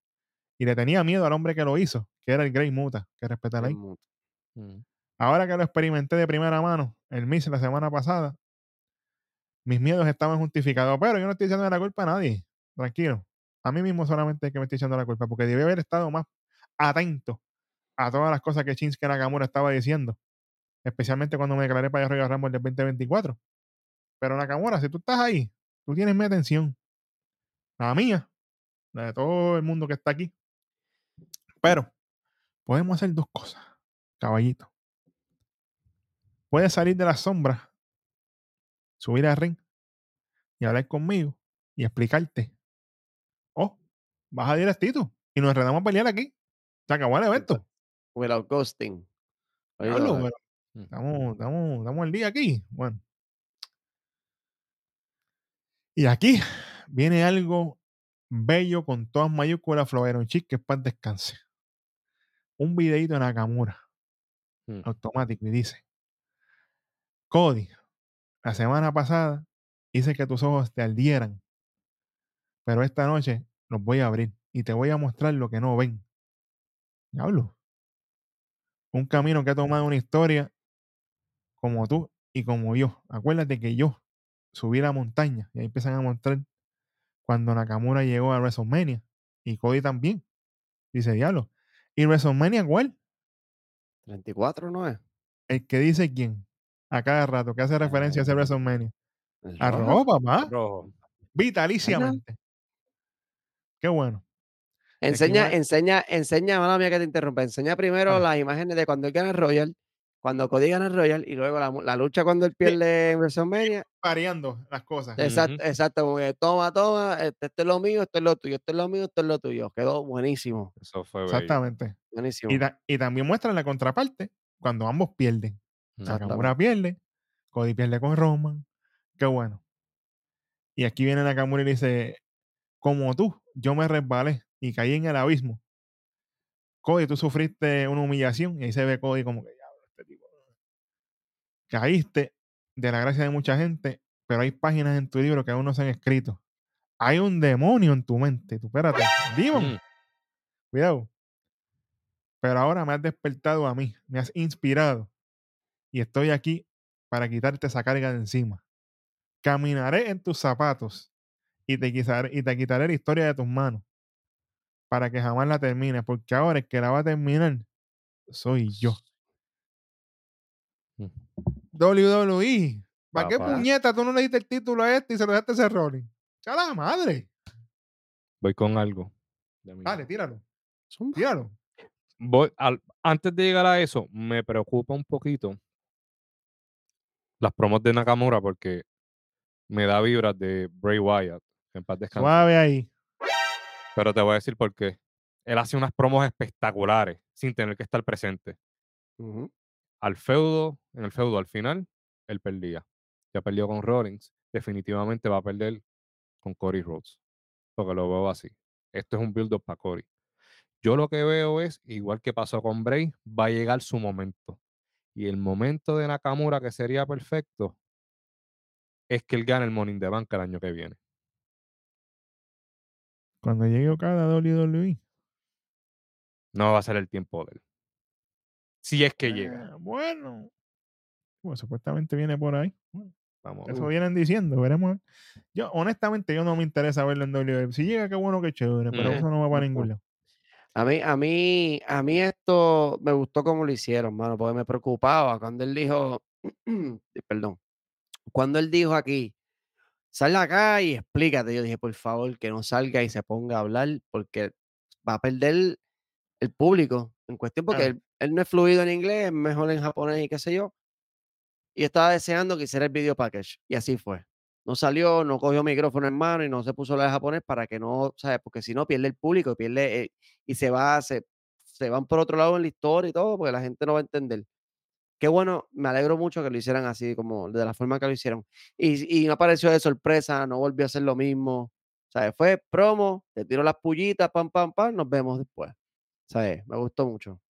S1: y le tenía miedo al hombre que lo hizo, que era el Grey Muta, que respeta la ley.
S3: Mm.
S1: Ahora que lo experimenté de primera mano, el Miss la semana pasada, mis miedos estaban justificados, pero yo no estoy echando la culpa a nadie. Tranquilo. A mí mismo solamente que me estoy echando la culpa, porque debí haber estado más atento a todas las cosas que Shinsuke Nakamura estaba diciendo, especialmente cuando me declaré para Royal Rumble del 2024. Pero Nakamura, si tú estás ahí, tú tienes mi atención. La mía, la de todo el mundo que está aquí. Pero podemos hacer dos cosas, caballito puedes salir de la sombra, subir al ring y hablar conmigo y explicarte. Oh, baja directito y nos enredamos a pelear aquí. Se acabó el evento.
S2: Without ghosting.
S1: Diablo,
S2: eh,
S3: Mm.
S1: estamos, estamos, estamos al día aquí. Bueno. Y aquí viene algo bello con todas mayúsculas, Floveron Chic, que es para descanse. Un videito de Nakamura,
S3: Mm.
S1: automático, y dice: Cody, la semana pasada hice que tus ojos te ardieran, pero esta noche los voy a abrir y te voy a mostrar lo que no ven. Diablo. Un camino que ha tomado una historia como tú y como yo. Acuérdate que yo subí la montaña y ahí empiezan a mostrar cuando Nakamura llegó a WrestleMania y Cody también. Dice, diablo. ¿Y WrestleMania cuál?
S2: 34 no es.
S1: El que dice quién. A cada rato, que hace referencia a ese WrestleMania. A
S2: rojo.
S1: Papá.
S3: Rojo.
S1: Vitaliciamente. Qué bueno.
S2: Enseña, enseña, enseña, mala mía que te interrumpa. Enseña primero
S1: Dale.
S2: las imágenes de cuando él gana el Royal, cuando Cody gana el Royal y luego la, lucha cuando él pierde en WrestleMania.
S1: Variando las cosas.
S2: Exacto,
S3: Ujú.
S2: exacto. como que toma, toma, este, esto es lo mío, esto es lo tuyo, esto es lo mío, esto es lo tuyo. Quedó buenísimo,
S3: Eso fue bello.
S1: Exactamente.
S2: buenísimo.
S1: Y, ta- y también muestran la contraparte cuando ambos pierden. Nakamura pierde, Cody pierde con Roman. Qué bueno. Y aquí viene Nakamura y dice, como tú, yo me resbalé y caí en el abismo. Cody, tú sufriste una humillación y ahí se ve Cody como que, "Diablo, este tipo. Caíste de la gracia de mucha gente, pero hay páginas en tu libro que aún no se han escrito. Hay un demonio en tu mente. Tú, espérate, demon,
S3: Mm.
S1: cuidado. Pero ahora me has despertado a mí, me has inspirado y estoy aquí para quitarte esa carga de encima. Caminaré en tus zapatos y te quitaré, y te quitaré la historia de tus manos para que jamás la termines, porque ahora el que la va a terminar soy yo.
S3: Mm.
S1: WWE, ¿para qué puñeta tú no le diste el título a este y se lo dejaste ese Rollins? ¡Chala madre!
S3: Voy con algo.
S1: Dale, tíralo, tíralo.
S3: voy al- antes de llegar a eso, me preocupa un poquito las promos de Nakamura porque me da vibras de Bray Wyatt. En paz descanse.
S1: Suave ahí.
S3: Pero te voy a decir por qué. Él hace unas promos espectaculares sin tener que estar presente. Al feudo, en el feudo al final, él perdía. Ya perdió con Rollins. Definitivamente va a perder con Cody Rhodes. Porque lo veo así. Esto es un build-up para Cody. Yo lo que veo es, igual que pasó con Bray, va a llegar su momento. Y el momento de Nakamura, que sería perfecto, es que él gane el Money in the Bank el año que viene.
S1: Cuando llegue Okada a WWE.
S3: No va a ser el tiempo de él. Si es que llega.
S1: Ah, bueno. Pues supuestamente viene por ahí. Bueno,
S3: Vamos.
S1: eso vienen diciendo, veremos. Yo, honestamente, yo no me interesa verlo en WWE. Si llega, qué bueno, qué chévere, pero eso no va para ningún lado.
S2: A mí, a mí, a mí esto me gustó como lo hicieron, mano, porque me preocupaba cuando él dijo, perdón, cuando él dijo aquí, sal acá y explícate. Yo dije, por favor, que no salga y se ponga a hablar, porque va a perder el público en cuestión, porque
S1: Ah.
S2: él, él no es fluido en inglés, es mejor en japonés y qué sé yo. Y estaba deseando que hiciera el video package, y así fue. No salió, no cogió micrófono en mano y no se puso la de japonés para que no, ¿sabes? Porque si no pierde el público, pierde eh, y se va, se, se van por otro lado en la historia y todo, porque la gente no va a entender. Qué bueno, me alegro mucho que lo hicieran así, como de la forma que lo hicieron. Y, y no apareció de sorpresa, no volvió a hacer lo mismo. ¿Sabes? Fue promo, te tiro las pullitas, pam, pam, pam, nos vemos después. ¿Sabes? Me gustó mucho.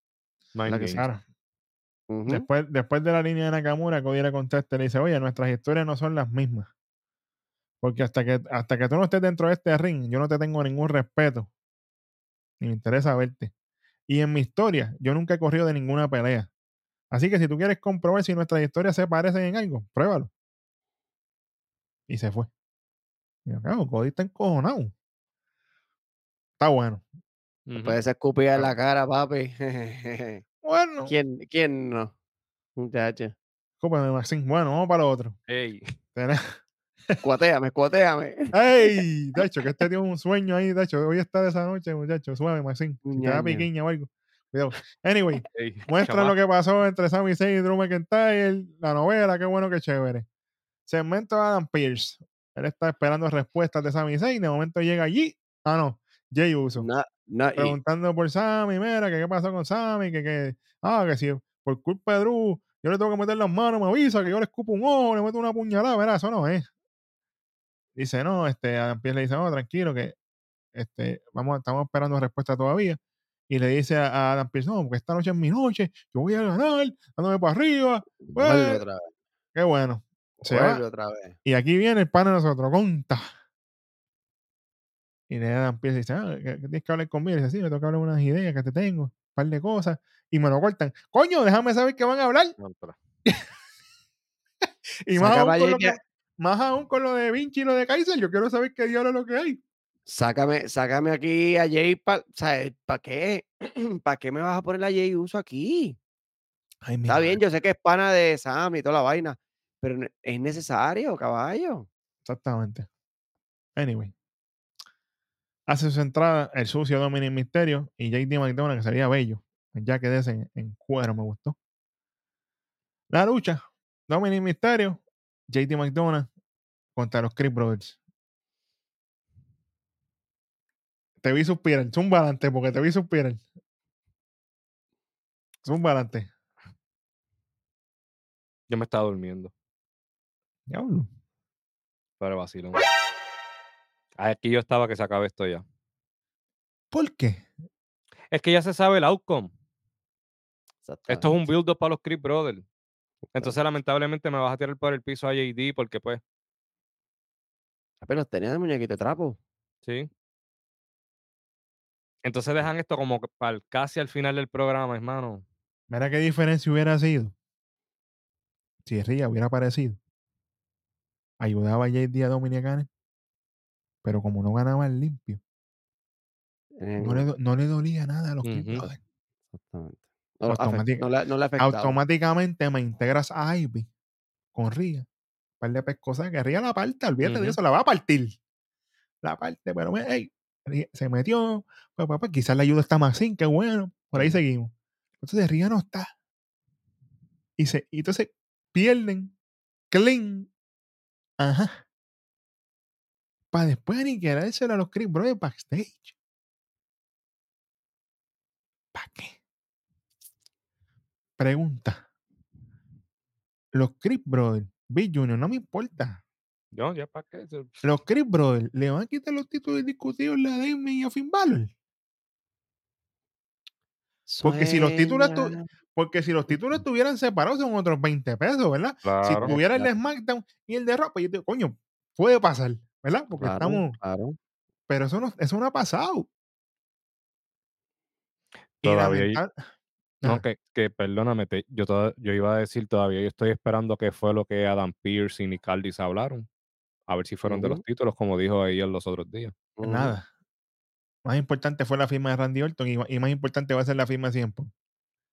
S2: La que.
S1: Después, después de la línea de Nakamura, Cody le contesta y le dice, oye, nuestras historias no son las mismas. Porque hasta que, hasta que tú no estés dentro de este ring, yo no te tengo ningún respeto. Ni me interesa verte. Y en mi historia, yo nunca he corrido de ninguna pelea. Así que si tú quieres comprobar si nuestras historias se parecen en algo, pruébalo. Y se fue. Y yo, claro, Cody está encojonado. Está bueno.
S3: Ujú.
S2: Puede escupir en
S1: Ah.
S2: la cara, papi.
S1: Bueno,
S2: ¿Quién, ¿Quién no?
S1: Maxine. Bueno, vamos para lo otro.
S3: Ey,
S2: Cuatéame, cuatéame.
S1: ¡Ey! Dacho, que este tiene un sueño ahí, Dacho. Hoy está de esa noche, muchacho. Suave, Maxine. Si te da
S2: Ñaña.
S1: piquiña o algo. Cuidado. Anyway, muestra lo que pasó entre Sami Zayn y Drew McIntyre, la novela, qué bueno, qué chévere. Segmento de Adam Pierce. Él está esperando respuestas de Sami Zayn. De momento llega allí. Ah, no. Jay Uso.
S2: Y-
S1: preguntando por Sammy, mira, que qué pasó con Sammy, que, que, ah, que si por culpa de Drew, yo le tengo que meter las manos, me avisa, que yo le escupo un ojo, le meto una puñalada, verá, eso no es. Dice, no, este, Adam Pierce le dice, no, tranquilo, que este, vamos, estamos esperando respuesta todavía. Y le dice a, a Adam Pierce, no, porque esta noche es mi noche, yo voy a ganar, dándome para arriba.
S2: vuelve
S1: pues,
S2: otra vez.
S1: Qué bueno. Se
S2: Vuelve
S1: va.
S2: otra vez.
S1: Y aquí viene el pan de nosotros, conta. Y le dan pie y dice, ah, que tienes que hablar conmigo. Y dice, sí, me que hablar unas ideas que te tengo, un par de cosas. Y me lo cortan. Coño, déjame saber qué van a hablar. Y más aún, con lo que- más aún con lo de Vinci y lo de Kaiser. Yo quiero saber qué diablo es lo que hay.
S2: Sácame, sácame aquí a Jay. ¿Para qué? ¿Para qué me vas a poner a Jay Uso aquí?
S1: Ay,
S2: Está bien, yo sé que es pana de Sam y toda la vaina, pero es necesario, caballo.
S1: Exactamente. Anyway. Hace su entrada el sucio Dominic Misterio y JD McDonald, que sería bello. Ya que en, en cuero me gustó. La lucha. Dominic Misterio, JD McDonald contra los Chris Brothers. Te vi suspirar. Zumba adelante porque te vi suspirar. Zumba adelante.
S3: Yo me estaba durmiendo,
S1: Diablo.
S3: pero vacilón. Aquí yo estaba que se acabe esto ya.
S1: ¿Por qué?
S3: Es que ya se sabe el outcome. Esto es un build-up para los Creed Brothers. Entonces, lamentablemente, me vas a tirar por el piso a JD porque, pues,
S2: Pero los tenía de muñequito de trapo.
S3: sí. Entonces dejan esto como para el- casi al final del programa, hermano.
S1: Mira qué diferencia hubiera sido si Ría hubiera aparecido. Ayudaba a JD a Dominic a ganar, Pero como no ganaba el limpio, no le, no le dolía nada a los. Brothers.
S2: Exactamente. No,
S1: Automática- automáticamente me integras a Ivy con Ría. Un par de pescosas que Ría la parte, olvídate de eso, la va a partir. La parte, pero me- Se metió, pues, papá, quizás la ayuda está más sin, qué bueno. Por ahí seguimos. Entonces Ría no está. Y, se, y entonces pierden. Clean. Ajá. Para después aniquilárselo a los Creed Brothers backstage. ¿Para qué? Pregunta. Los Creed Brothers, Big Junior, no me importa.
S3: No, ya para qué. Eso-
S1: Los Creed Brothers le van a quitar los títulos discutibles a Damien y a Finn Balor. Porque si los títulos tu-. Porque si los títulos estuvieran separados son otros 20 pesos, ¿verdad? Si
S3: Claro.
S1: tuviera el de. SmackDown y el de Raw, pues yo digo, coño, puede pasar, ¿verdad? Porque
S2: Claro,
S1: estamos. Pero eso no, eso no ha pasado. Y
S3: Todavía hay-
S1: lamental-
S3: No, que, que perdóname, te- yo, toda- yo iba a decir todavía, yo estoy esperando que fue lo que Adam Pearce y Nick Aldis hablaron. A ver si fueron de los
S2: Ujú.
S3: títulos, como dijo ella los otros días.
S2: Ujú.
S1: Nada. Más importante fue la firma de Randy Orton y, y más importante va a ser la firma de 100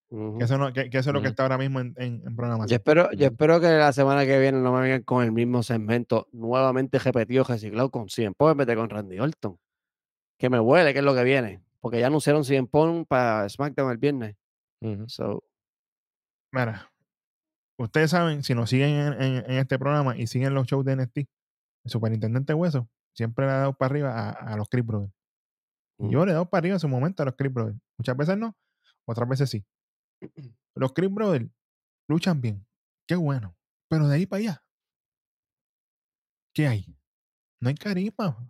S2: Ujú.
S1: Que eso, no, que, que eso es lo que
S3: Ujú.
S1: está ahora mismo en, en, en
S2: Yo
S1: programación.
S2: espero, yo
S3: Ujú.
S2: espero que la semana que viene no me vengan con el mismo segmento nuevamente repetido, reciclado con 100 Punk en vez de con Randy Orton. Que me huele que es lo que viene. Porque ya anunciaron 100 Punk para SmackDown el viernes. So,
S1: Mira, ustedes saben, si nos siguen en, en- en este programa y siguen los shows de NXT, el superintendente Hueso siempre le ha dado para arriba a, a los Creed Brothers. Y yo
S2: Mm.
S1: le he dado para arriba en su momento a los Creed Brothers. Muchas veces no, otras veces sí. Los Creed Brothers luchan bien. Qué bueno. Pero de ahí para allá, ¿qué hay? No hay carisma.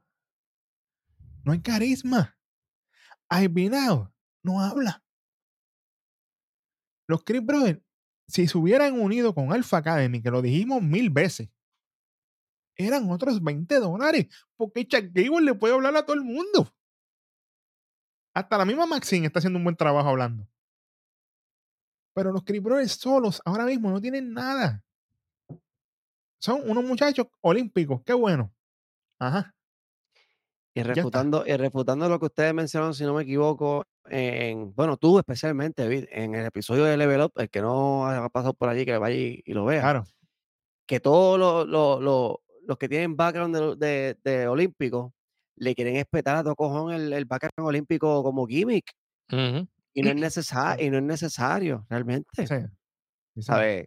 S1: No hay carisma. Albinao no habla. Los Creed Brothers, si se hubieran unido con Alpha Academy, que lo dijimos mil veces, eran otros 20 dólares. Porque Chuck Gable le puede hablar a todo el mundo. Hasta la misma Maxine está haciendo un buen trabajo hablando. Pero los Creed Brothers solos ahora mismo no tienen nada. Son unos muchachos olímpicos. Qué bueno. Ajá.
S2: Y refutando, y refutando lo que ustedes mencionaron, si no me equivoco, en, bueno, tú especialmente, David, en el episodio de Level Up, el que no ha pasado por allí, que vaya y, y lo vea,
S1: Claro.
S2: que todos los, los- los- los que tienen background de, de, de olímpico le quieren espetar a todo cojón el, el background olímpico como gimmick.
S3: Ujú.
S2: Y no es, necesa-
S1: Sí.
S2: y no es necesario, realmente.
S1: Sí. Sí.
S2: ¿sabes?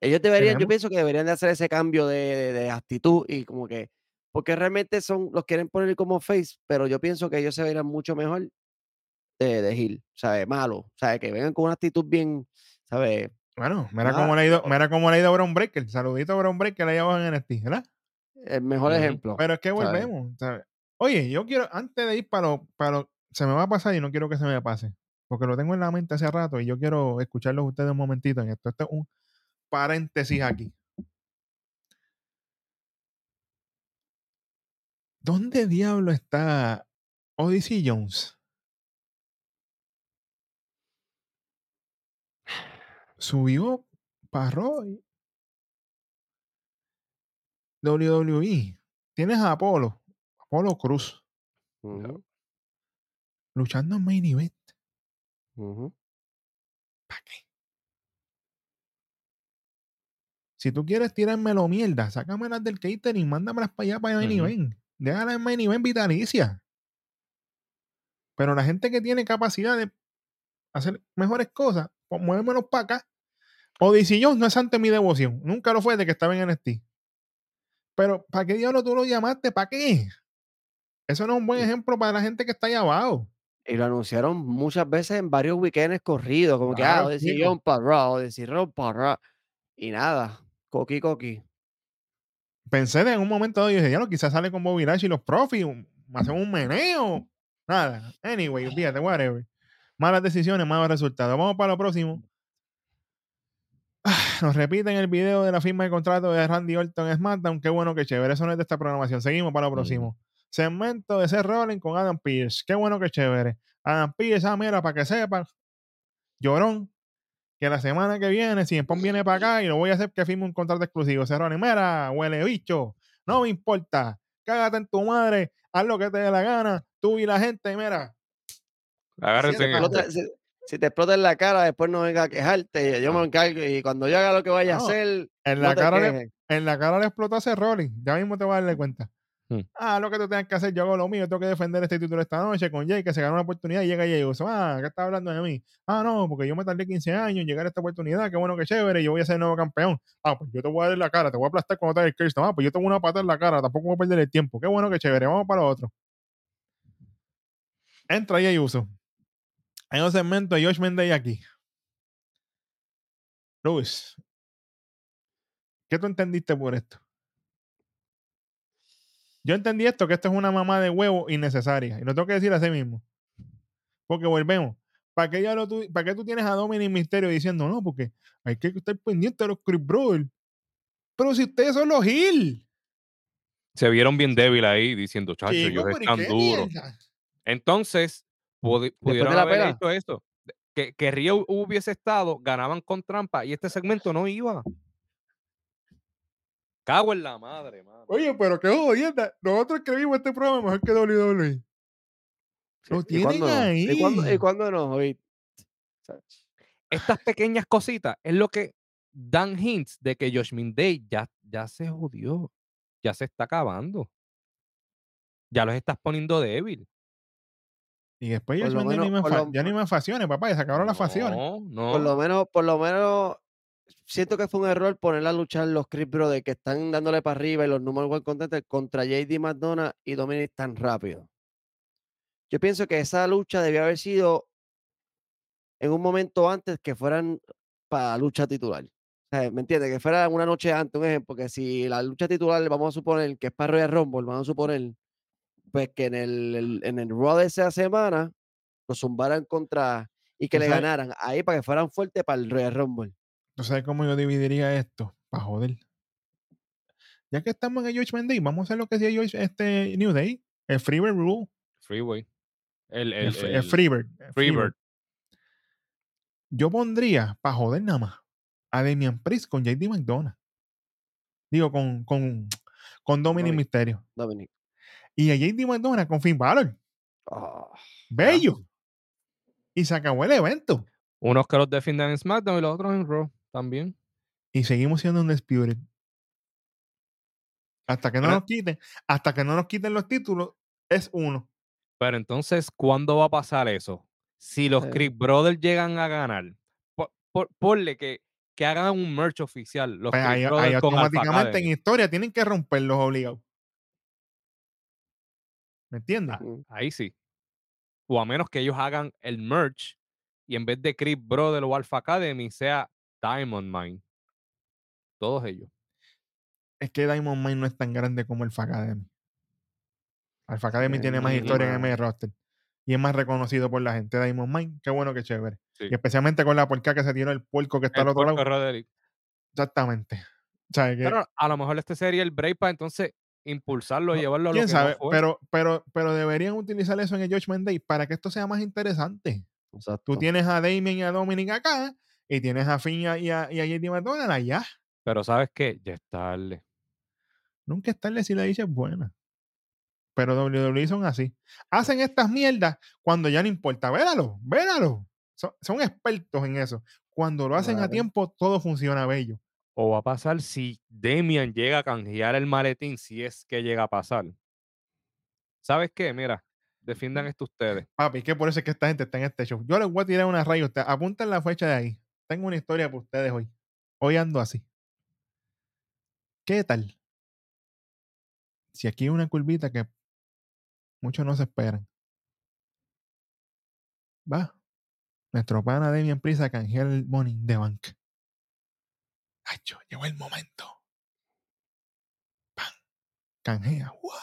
S2: Ellos deberían, yo
S1: Tenemos-
S2: pienso que deberían de hacer ese cambio de, de- de actitud y como que, porque realmente son, los quieren poner como face, pero yo pienso que ellos se verían mucho mejor de, de heel, ¿sabes? Malo, ¿sabes? Que vengan con una actitud bien, ¿sabes?
S1: Bueno, mira cómo le ha ido, mira cómo le ha ido a Brown Breaker. Saludito a Brown Breaker ahí abajo en NXT, ¿verdad?
S2: El mejor ejemplo.
S1: Pero es que volvemos. ¿sabes? Oye, yo quiero, antes de ir para lo, para lo- se me va a pasar y no quiero que se me pase. Porque lo tengo en la mente hace rato y yo quiero escucharlos ustedes un momentito en esto. Esto es un paréntesis aquí. ¿Dónde diablo está Odyssey Jones? Subió para Roy. WWE. Tienes a Apolo. Apolo Cruz. Luchando en main event. ¿Para qué? Si tú quieres tirármelo mierda, sácamelas del catering, mándamelas para allá para main
S3: Ujú.
S1: event. Déjala en main event vitalicia. Pero la gente que tiene capacidad de hacer mejores cosas, pues muévemelos para acá. Odyssey Jones no es ante mi devoción. Nunca lo fue de que estaba en NXT. Pero, ¿para qué diablo tú lo llamaste? ¿Para qué? Eso no es un buen ejemplo para la gente que está ahí abajo.
S2: Y lo anunciaron muchas veces en varios weekends corridos, como que, ah, decidieron
S1: chico.
S2: para Raw, decidieron para Raw. Y nada, coqui coqui.
S1: Pensé en un momento dado y dije, ya lo quizás sale con Bobby Lashley y los profis, hacemos un meneo. Nada. Anyway, olvídate, whatever. Malas decisiones, malos resultados. Vamos para lo próximo. Ah, Nos repiten el video de la firma de contrato de Randy Orton en SmackDown. Qué bueno, qué chévere. Eso no es de esta programación. Seguimos para lo próximo. Segmento de Seth Rollins con Adam Pierce. Qué bueno, qué chévere. Adam Pierce, ah, mira, para que sepan, llorón, que la semana que viene, si Pon viene para acá y lo voy a hacer que firme un contrato exclusivo. Seth Rollins, mira, huele bicho, no me importa. Cágate en tu madre, haz lo que te dé la gana. Tú y la gente, mira.
S3: Agárrense.
S2: Explota- si, si te explota en la cara, después no venga a quejarte. Yo me encargo y cuando yo haga lo que vaya
S1: No,
S2: a hacer,
S1: En la, cara le, en la cara le Rollins. Ya mismo te vas a darle cuenta.
S3: Hmm.
S1: Ah, lo que tú tengas que hacer, yo hago lo mío, tengo que defender este título esta noche con Jay, que se ganó una oportunidad y llega Jay Uso. Ah, ¿qué está hablando de mí? Ah, no, porque yo me tardé 15 años en llegar a esta oportunidad, qué bueno, qué chévere, yo voy a ser el nuevo campeón. Ah, pues yo te voy a dar la cara, te voy a aplastar cuando te el Kirsten. Ah, pues yo tengo una pata en la cara, tampoco voy a perder el tiempo. Qué bueno, qué chévere, vamos para otro. Entra Jay Uso. Hay un segmento de Josh Mendez aquí. Luis, ¿qué tú entendiste por esto? Yo entendí esto, que esto es una mamá de huevo innecesaria. Y lo tengo que decir así mismo. Porque volvemos. ¿Para qué, ya lo tú, ¿Para qué tú tienes a Dominic Misterio diciendo no? Porque hay que estar pendiente de los Chris Brothers. Pero si ustedes son los Hill.
S3: Se vieron bien débil ahí diciendo, chacho, ellos
S1: pero ¿y
S3: están duros. Entonces, pudi- pudieron
S2: de
S3: haber
S2: pelea.
S3: hecho esto. Que, que Río hubiese estado, ganaban con trampa y este segmento no iba. Cago en la madre, mano.
S1: Oye, pero qué jodienda. Nosotros escribimos este programa mejor que WWE. Lo
S2: ¿Y
S1: tienen
S2: cuándo no?
S1: ahí.
S2: ¿Y cuándo, y no? Oye,
S3: Estas pequeñas cositas es lo que dan hints de que Josh Day ya, ya se jodió. Ya se está acabando. Ya los estás poniendo débil.
S1: Y después ni
S2: lo-
S1: ya ni más facciones, papá. Ya se acabaron las facciones.
S3: No, no.
S2: por lo menos, por lo menos, siento que fue un error poner a luchar los Chris Brothers que están dándole para arriba y los números one contenders contra JD McDonough y Dominic tan rápido. Yo pienso que esa lucha debió haber sido en un momento antes que fueran para lucha titular. O sea, ¿Me entiendes? Que fuera una noche antes, un ejemplo, que si la lucha titular, vamos a suponer que es para Royal Rumble, vamos a suponer, pues que en el, el- en el Raw de esa semana lo zumbaran contra y que le
S1: sabes-
S2: ganaran ahí para que fueran fuertes para el Royal Rumble.
S1: ¿Tú sabes cómo yo dividiría esto? Para joder. Ya que estamos en el Josh Mendez, vamos a hacer lo que hacía Josh, este New Day. El Freebird Rule.
S3: Freeway. El,
S1: El,
S3: el,
S1: fre- el
S3: el
S1: Freebird.
S3: Freebird.
S1: Yo pondría, para joder nada más, a Damian Priest con JD McDonough. Digo, con, con, con Dominic
S2: Dominic.
S1: Mysterio.
S2: Dominic.
S1: Y a JD McDonough con Finn Balor.
S2: Ah,
S1: Bello. Y se acabó el evento.
S3: Unos que los defienden en SmackDown y los otros en Raw también.
S1: Y seguimos siendo un Disputed. Hasta que no
S3: Pero-
S1: nos quiten, hasta que no nos quiten los títulos, es uno.
S3: Pero entonces, ¿cuándo va a pasar eso? Si los
S2: Sí.
S3: Creed Brothers llegan a ganar, po- por- ponle que, que hagan un merch oficial. Los
S1: Pues
S3: Creed
S1: ahí,
S3: Brothers
S1: ahí automáticamente en historia tienen que romperlos obligados. ¿Me entiendes?
S3: Ah, Ahí sí. O a menos que ellos hagan el merch y en vez de Creed Brothers o Alpha Academy sea Diamond Mine. Todos ellos.
S1: Es que Diamond Mine no es tan grande como el Academy. Alpha Academy
S2: Sí,
S1: tiene más
S2: no,
S1: historia en el roster. Y es más reconocido por la gente. Diamond Mine, qué bueno, qué chévere.
S3: Sí.
S1: Y especialmente con la porca que se tiró el puerco que está al otro lado.
S3: Roderick.
S1: Exactamente. O sea, que-
S3: Pero a lo mejor este sería el break para entonces impulsarlo y
S1: No,
S3: llevarlo a lo
S1: quién
S3: que
S1: sabe,
S3: no
S1: pero, pero, pero deberían utilizar eso en el Judgment Day para que esto sea más interesante. Tú
S2: Exacto.
S1: tienes a Damien y a Dominic acá, y tienes a Finn y a, y a, y a JD McDonald allá.
S3: Pero ¿sabes qué? Ya es tarde.
S1: Nunca es tarde si la dicha es buena. Pero WWE son así. Hacen estas mierdas cuando ya no importa. Véralo, véralo. Son, son expertos en eso. Cuando lo hacen a tiempo, todo funciona bello.
S3: O va a pasar si Damian llega a canjear el maletín, si es que llega a pasar. ¿Sabes qué? Mira, defiendan esto ustedes.
S1: Papi, que por eso es que esta gente está en este show. Yo les voy a tirar una raya a ustedes. Apunten la fecha de ahí. Tengo una historia para ustedes hoy. Hoy ando así. ¿Qué tal? Si aquí hay una curvita que muchos no se esperan. Va. Nuestro pana Demian Prisa a canjear el money de bank. Hacho, llegó el momento. Pan. Canjea. ¡Guau!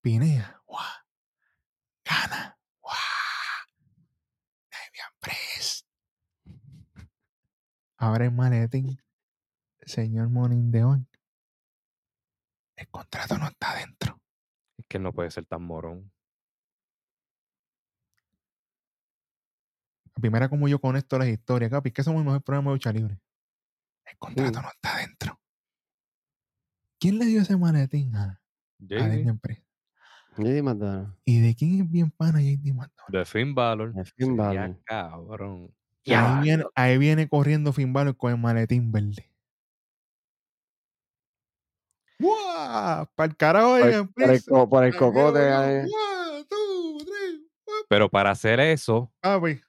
S1: Pinea. ¡Guau! Gana. ¡Guau! Demian Priest. Abre el maletín. Señor Morning de Bank. El contrato no está dentro.
S3: Es que no puede ser tan morón.
S1: La primera como yo conecto las historias, capi, que somos el mejor programa de lucha libre. El contrato
S2: Mm.
S1: no está dentro. ¿Quién le dio ese maletín a, a
S3: JD,
S1: Damian Priest?
S2: JD McDonough.
S1: ¿Y de quién es bien pana JD McDonald?
S3: de Finn Balor.
S2: De Finn Balor.
S3: cabrón.
S1: Ahí viene, ahí viene corriendo Finn Balor con el maletín verde. ¡Guau! Para el carajo de
S2: el, por el co- por el cocote. ahí.
S3: Pero para hacer eso,
S1: Papi,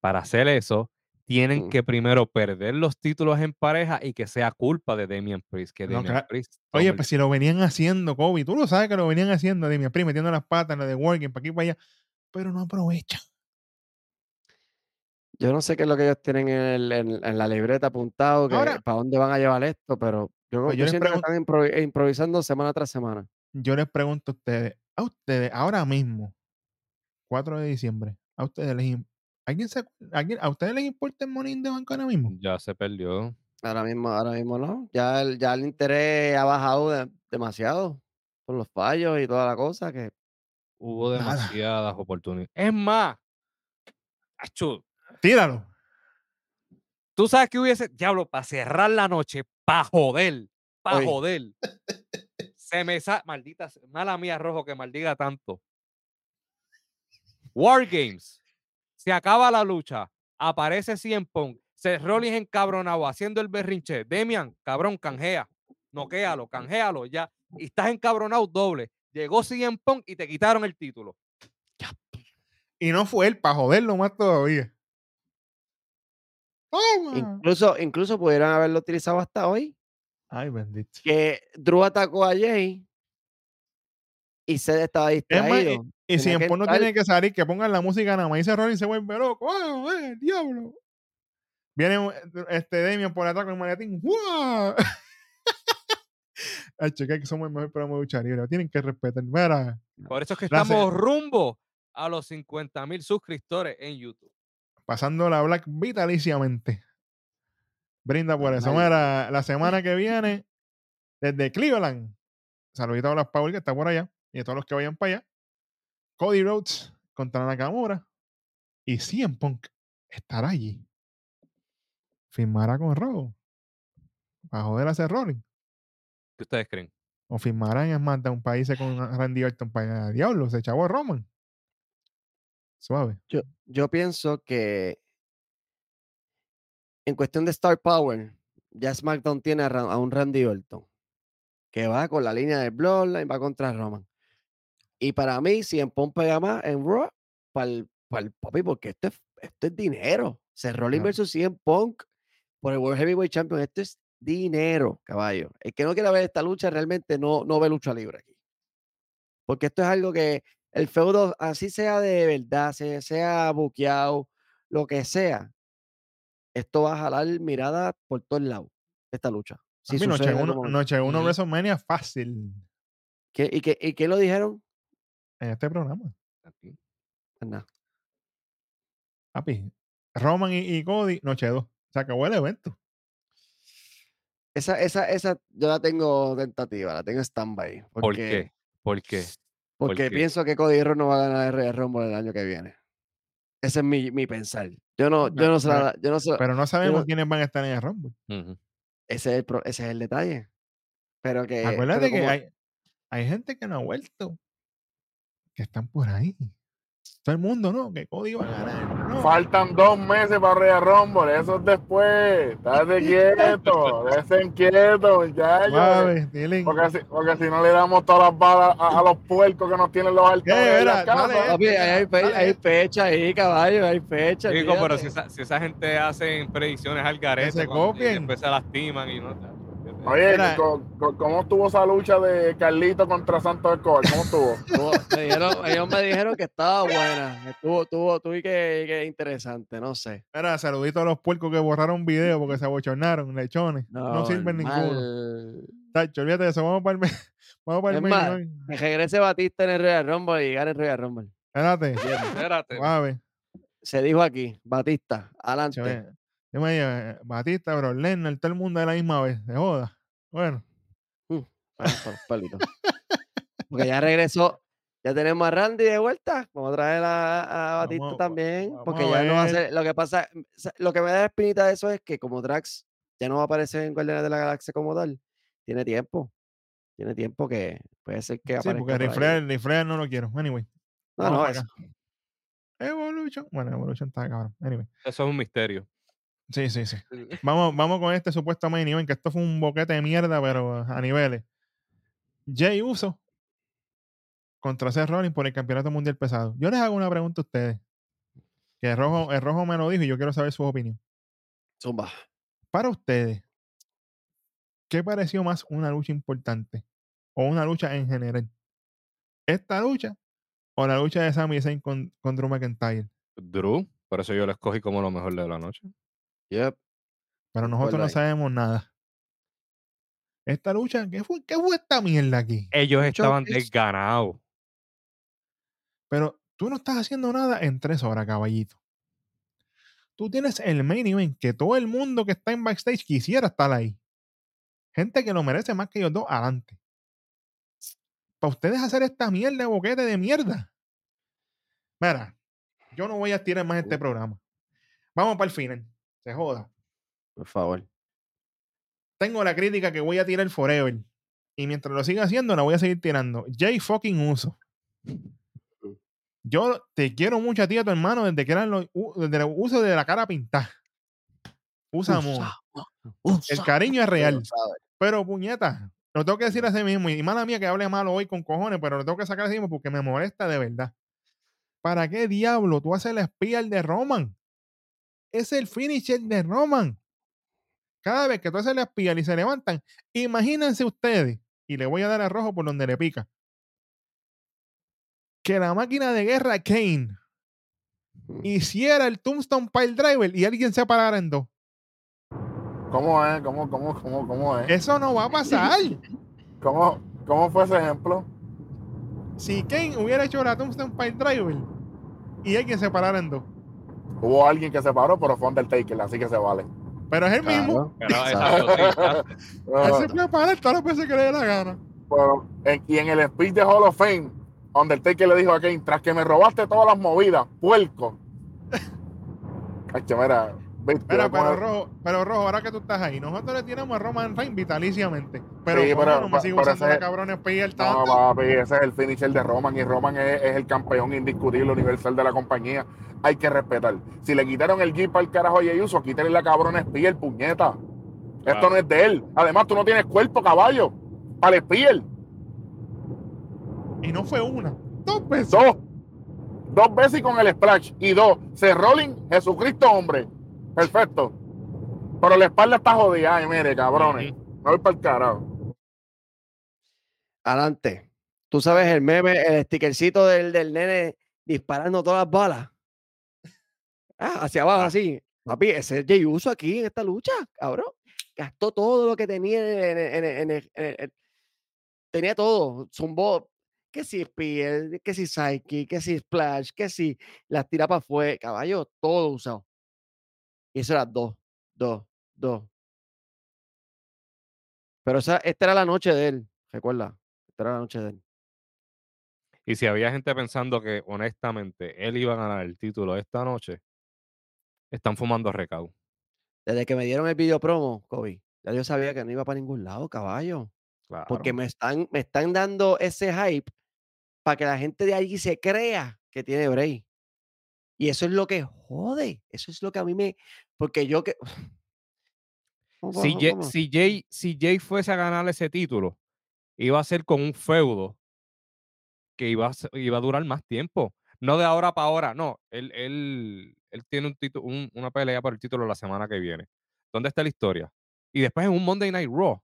S3: para hacer eso, tienen
S2: Mm.
S3: que primero perder los títulos en pareja y que sea culpa de Damian Priest. Que
S1: No,
S3: Damian
S1: claro.
S3: Priest
S1: Oye, pues si lo venían haciendo, Kobe, tú lo sabes que lo venían haciendo, de mi primo metiendo las patas, lo de working, para aquí y para allá, pero no aprovechan.
S2: Yo no sé qué es lo que ellos tienen en, el- en- en la libreta apuntado, que
S1: Ahora-
S2: para dónde van a llevar esto, pero yo,
S1: Pues yo
S2: que están improvi- improvisando semana tras semana.
S1: Yo les pregunto a ustedes, a ustedes, ahora mismo, 4 de diciembre, a ustedes les, ¿alguien se alguien- ¿a ustedes les importa el Money in the Bank ahora mismo?
S3: Ya se perdió.
S2: Ahora mismo, ahora mismo no. Ya el, ya el interés ha bajado de- demasiado por los fallos y toda la cosa que
S3: Hubo
S1: Nada.
S3: demasiadas oportunidades. Es más, achu,
S1: Tíralo.
S3: tú sabes que hubiese, diablo, para cerrar la noche, para joder, para joder. Se me sa, maldita, mala mía, rojo, que maldiga tanto. War Games. Se acaba la lucha. Aparece Cien Pong. Seth Rollins encabronado haciendo el berrinche. Demian, cabrón, canjea. Noquéalo, canjéalo ya. Y estás encabronado doble. Llegó Cien Pong y te quitaron el título.
S1: Y no fue él para joderlo más todavía. Toma.
S2: incluso, incluso pudieran haberlo utilizado hasta hoy.
S1: Ay, bendito.
S2: Que Drew atacó a Jay y Seth estaba
S1: Es más,
S2: distraído.
S1: Y si en
S2: que
S1: Pon no
S2: entrar-
S1: tiene que salir, que pongan la música nada más y se Rollins se vuelve loco. ¡Ah, eh, diablo! Viene este Demian por atrás con el maletín. ¡Guau! Ay, chica, que somos el mejor programa de lucha libre. Tienen que respetar. Mira,
S3: Por eso es que
S1: Gracias.
S3: estamos rumbo a los 50 mil suscriptores en YouTube.
S1: pasando la Black vitaliciamente. Brinda por eso. Mira, la semana que viene, desde Cleveland, saludito a Black Power que está por allá y a todos los que vayan para allá. Cody Rhodes contra Nakamura y CM Punk estará allí. Firmará con Raw para joder a ese Rollins.
S3: ¿Qué ustedes creen?
S1: O firmará en SmackDown irse con Randy Orton para. Diablo, se chavó a Roman. Suave.
S2: Yo, yo pienso que en cuestión de Star Power, ya SmackDown tiene a, a un Randy Orton que va con la línea de Bloodline, va contra Roman. Y para mí, si en Punk pega más en Raw, para el, papi, porque esto es, esto es dinero. Se Rollins
S1: Claro.
S2: versus CM Punk por el World Heavyweight Champion. Esto es dinero, caballo. El que no quiera ver esta lucha realmente no, no ve lucha libre aquí. Porque esto es algo que el feudo, así sea de verdad, se- sea buqueado, lo que sea, esto va a jalar mirada por todos lados, esta lucha. Si
S1: noche
S2: sucede en
S1: uno,
S2: algún momento.
S1: noche uno
S3: Ujú.
S1: WrestleMania fácil
S2: ¿Qué- y, qué, ¿Y qué lo dijeron?
S1: En este programa.
S3: Aquí.
S2: Pues nada.
S1: Papi, Roman y, y Cody, noche 2. Se acabó el evento.
S2: Esa, esa, esa yo la tengo tentativa, la tengo en stand-by.
S3: ¿Por
S2: porque-
S3: qué? ¿Por qué? ¿Por
S2: Porque
S3: qué?
S2: pienso que Cody Rhodes no va a ganar el Rumble el año que viene. Ese es mi, mi pensar. Yo no, yo no sé,
S1: pero-
S2: la- yo no sé-
S1: Pero no sabemos
S2: no-
S1: quiénes van a estar en el Rumble.
S2: Ese, es el, ese es el detalle. Pero que.
S1: Acuérdate
S2: pero
S1: que
S2: como-
S1: hay, hay gente que no ha vuelto. Que están por ahí. Todo el mundo, ¿no? Que Cody va a ganar. No.
S4: Faltan dos meses para Royal Rumble, eso es después. Estate quieto, déjense quietos, muchachos. Porque si, porque si no le damos todas las balas a, a los puercos que nos tienen los
S2: Papi, ahí hay, hay fecha ahí, caballo, hay fecha.
S3: Digo, pero si esa, si esa gente hace predicciones al garete
S1: se copien.
S3: después se lastiman y no.
S4: Oye,
S1: Mira.
S4: ¿cómo estuvo esa lucha de Carlito contra Santos Escobar? ¿Cómo estuvo?
S2: Me dijeron- ellos me dijeron que estaba buena. Estuvo, estuvo, estuvo y que, que interesante, no sé.
S1: Mira, saludito a los puercos que borraron video porque se abochornaron, lechones. No, sirven ninguno. Tacho, olvídate de eso. Vamos para el mes. Vamos para el
S2: Es
S1: main
S2: más,
S1: event.
S2: Que regrese Batista en el Royal Rumble y gane el Royal Rumble.
S1: Espérate.
S3: Espérate.
S2: Se dijo aquí, Batista, adelante.
S1: Yo me digo, eh, Batista, Bro Lesnar, todo el mundo de la misma vez. De joda. Bueno.
S2: Por los pelitos. Porque ya regresó. Ya tenemos a Randy de vuelta. Vamos a traer a, a Batista
S1: Vamos-
S2: también.
S1: vamos
S2: Porque ya no va a ser. Lo que pasa. Lo que me da espinita de eso es que como Drax ya no va a aparecer en Guardianes de la Galaxia como tal, tiene tiempo. Tiene tiempo que puede ser que
S1: Sí,
S2: aparezca.
S1: porque
S2: por ahí.
S1: Riflear, Riflear no lo quiero. Anyway.
S2: No, no, eso.
S1: Evolution. Bueno, Evolution está cabrón. Anyway.
S3: Eso es un misterio.
S1: Sí, sí, sí. Vamos, vamos con este supuesto main event, que esto fue un boquete de mierda, pero a niveles. Jay Uso contra Seth Rollins por el campeonato mundial pesado. Yo les hago una pregunta a ustedes. Que el rojo, el rojo me lo dijo y yo quiero saber su opinión.
S2: Zumba.
S1: Para ustedes, ¿qué pareció más una lucha importante? O una lucha en general. ¿Esta lucha o la lucha de Sami Zayn con, con Drew McIntyre?
S3: Drew, por eso yo lo escogí como lo mejor de la noche.
S2: Yep.
S1: Pero nosotros no sabemos nada. Esta lucha, ¿qué fue, qué fue esta mierda aquí?
S3: Ellos estaban
S2: es-
S3: desganados.
S1: Pero tú no estás haciendo nada en tres horas, caballito. Tú tienes el main event que todo el mundo que está en backstage quisiera estar ahí. Gente que lo merece más que ellos dos adelante. Para ustedes hacer esta mierda de boquete de mierda. Mira, yo no voy a tirar más este programa. Vamos para el final. Se joda.
S2: Por favor.
S1: Tengo la crítica que voy a tirar forever. Y mientras lo siga haciendo, la voy a seguir tirando. Jay fucking Uso. Yo te quiero mucho a ti y a tu hermano desde que eran los desde el uso de la cara pintada. Usa amor. El cariño es real. Pero puñeta, lo tengo que decir así mismo. Y mala mía que hable malo hoy con cojones, pero lo tengo que sacar así mismo porque me molesta de verdad. ¿Para qué diablo tú haces el espía de Roman? Es el finisher de Roman. Cada vez que tú haces espía y se levantan, imagínense ustedes, y le voy a dar a rojo por donde le pica, que la máquina de guerra Kane hiciera el Tombstone Pile Driver y alguien se parara en dos.
S4: ¿Cómo es? ¿Cómo, cómo, cómo, cómo es?
S1: Eso no va a pasar.
S4: ¿Cómo, ¿Cómo fue ese ejemplo?
S1: Si Kane hubiera hecho la Tombstone Pile Driver y alguien se parara en dos.
S4: Hubo alguien que se paró, pero fue Undertaker, así que se vale.
S1: Pero es el mismo.
S3: Pero,
S2: Exacto.
S3: sí.
S1: Él se puede parar todas las veces que le dé la gana.
S4: en- y en el speech de Hall of Fame, Undertaker le dijo a Kane, tras que me robaste todas las movidas, puerco. Ay, mira,
S1: Pero, rojo, pero rojo, ahora que tú estás ahí, nosotros le tiramos a Roman Reigns vitaliciamente. Pero,
S4: Sí, pero-
S1: no me sigo usando
S4: ese-
S1: la cabrona espía el
S4: No, papi, ese es el finisher de Roman y Roman es, es el campeón indiscutible universal de la compañía. Hay que respetar. Si le quitaron el Jeep al carajo a Uso, quítale la cabrona el puñeta. Esto no es de él. Además, tú no tienes cuerpo, caballo. Para el espía.
S1: Y no fue una, dos veces.
S4: Dos. Dos veces y con el splash. Y dos. Se rolling, Jesucristo, hombre. Perfecto. Pero la espalda está jodida. Ay, mire, cabrones. Me voy para el carajo.
S2: Adelante. Tú sabes el meme, el stickercito del, del nene disparando todas las balas. Ah, hacia abajo, así. Papi, ese es Jey Uso aquí en esta lucha, cabrón. Gastó todo lo que tenía en, en- en- en- en- en- en- tenía todo. Zumbó. Que si Spear, que si Psyche, que si Splash, que si las tira para afuera. Caballo, todo usado. Y eso era dos, dos, dos. Pero esa, esta era la noche de él, recuerda. Esta era la noche de él.
S3: Y si había gente pensando que honestamente él iba a ganar el título esta noche, están fumando recao.
S2: Desde que me dieron el video promo, Kobe, ya yo sabía que no iba para ningún lado, caballo.
S3: Claro.
S2: Porque me están, me están dando ese hype para que la gente de allí se crea que tiene Bray. Y eso es lo que jode. Eso es lo que a mí me. Porque yo que. ¿Cómo,
S3: si, si, Jay, si Jay fuese a ganar ese título, iba a ser con un feudo que iba a, iba a durar más tiempo. No de ahora para ahora, no. Él, él, él tiene un título, un- una pelea por el título la semana que viene. ¿Dónde está la historia? Y después en un Monday Night Raw.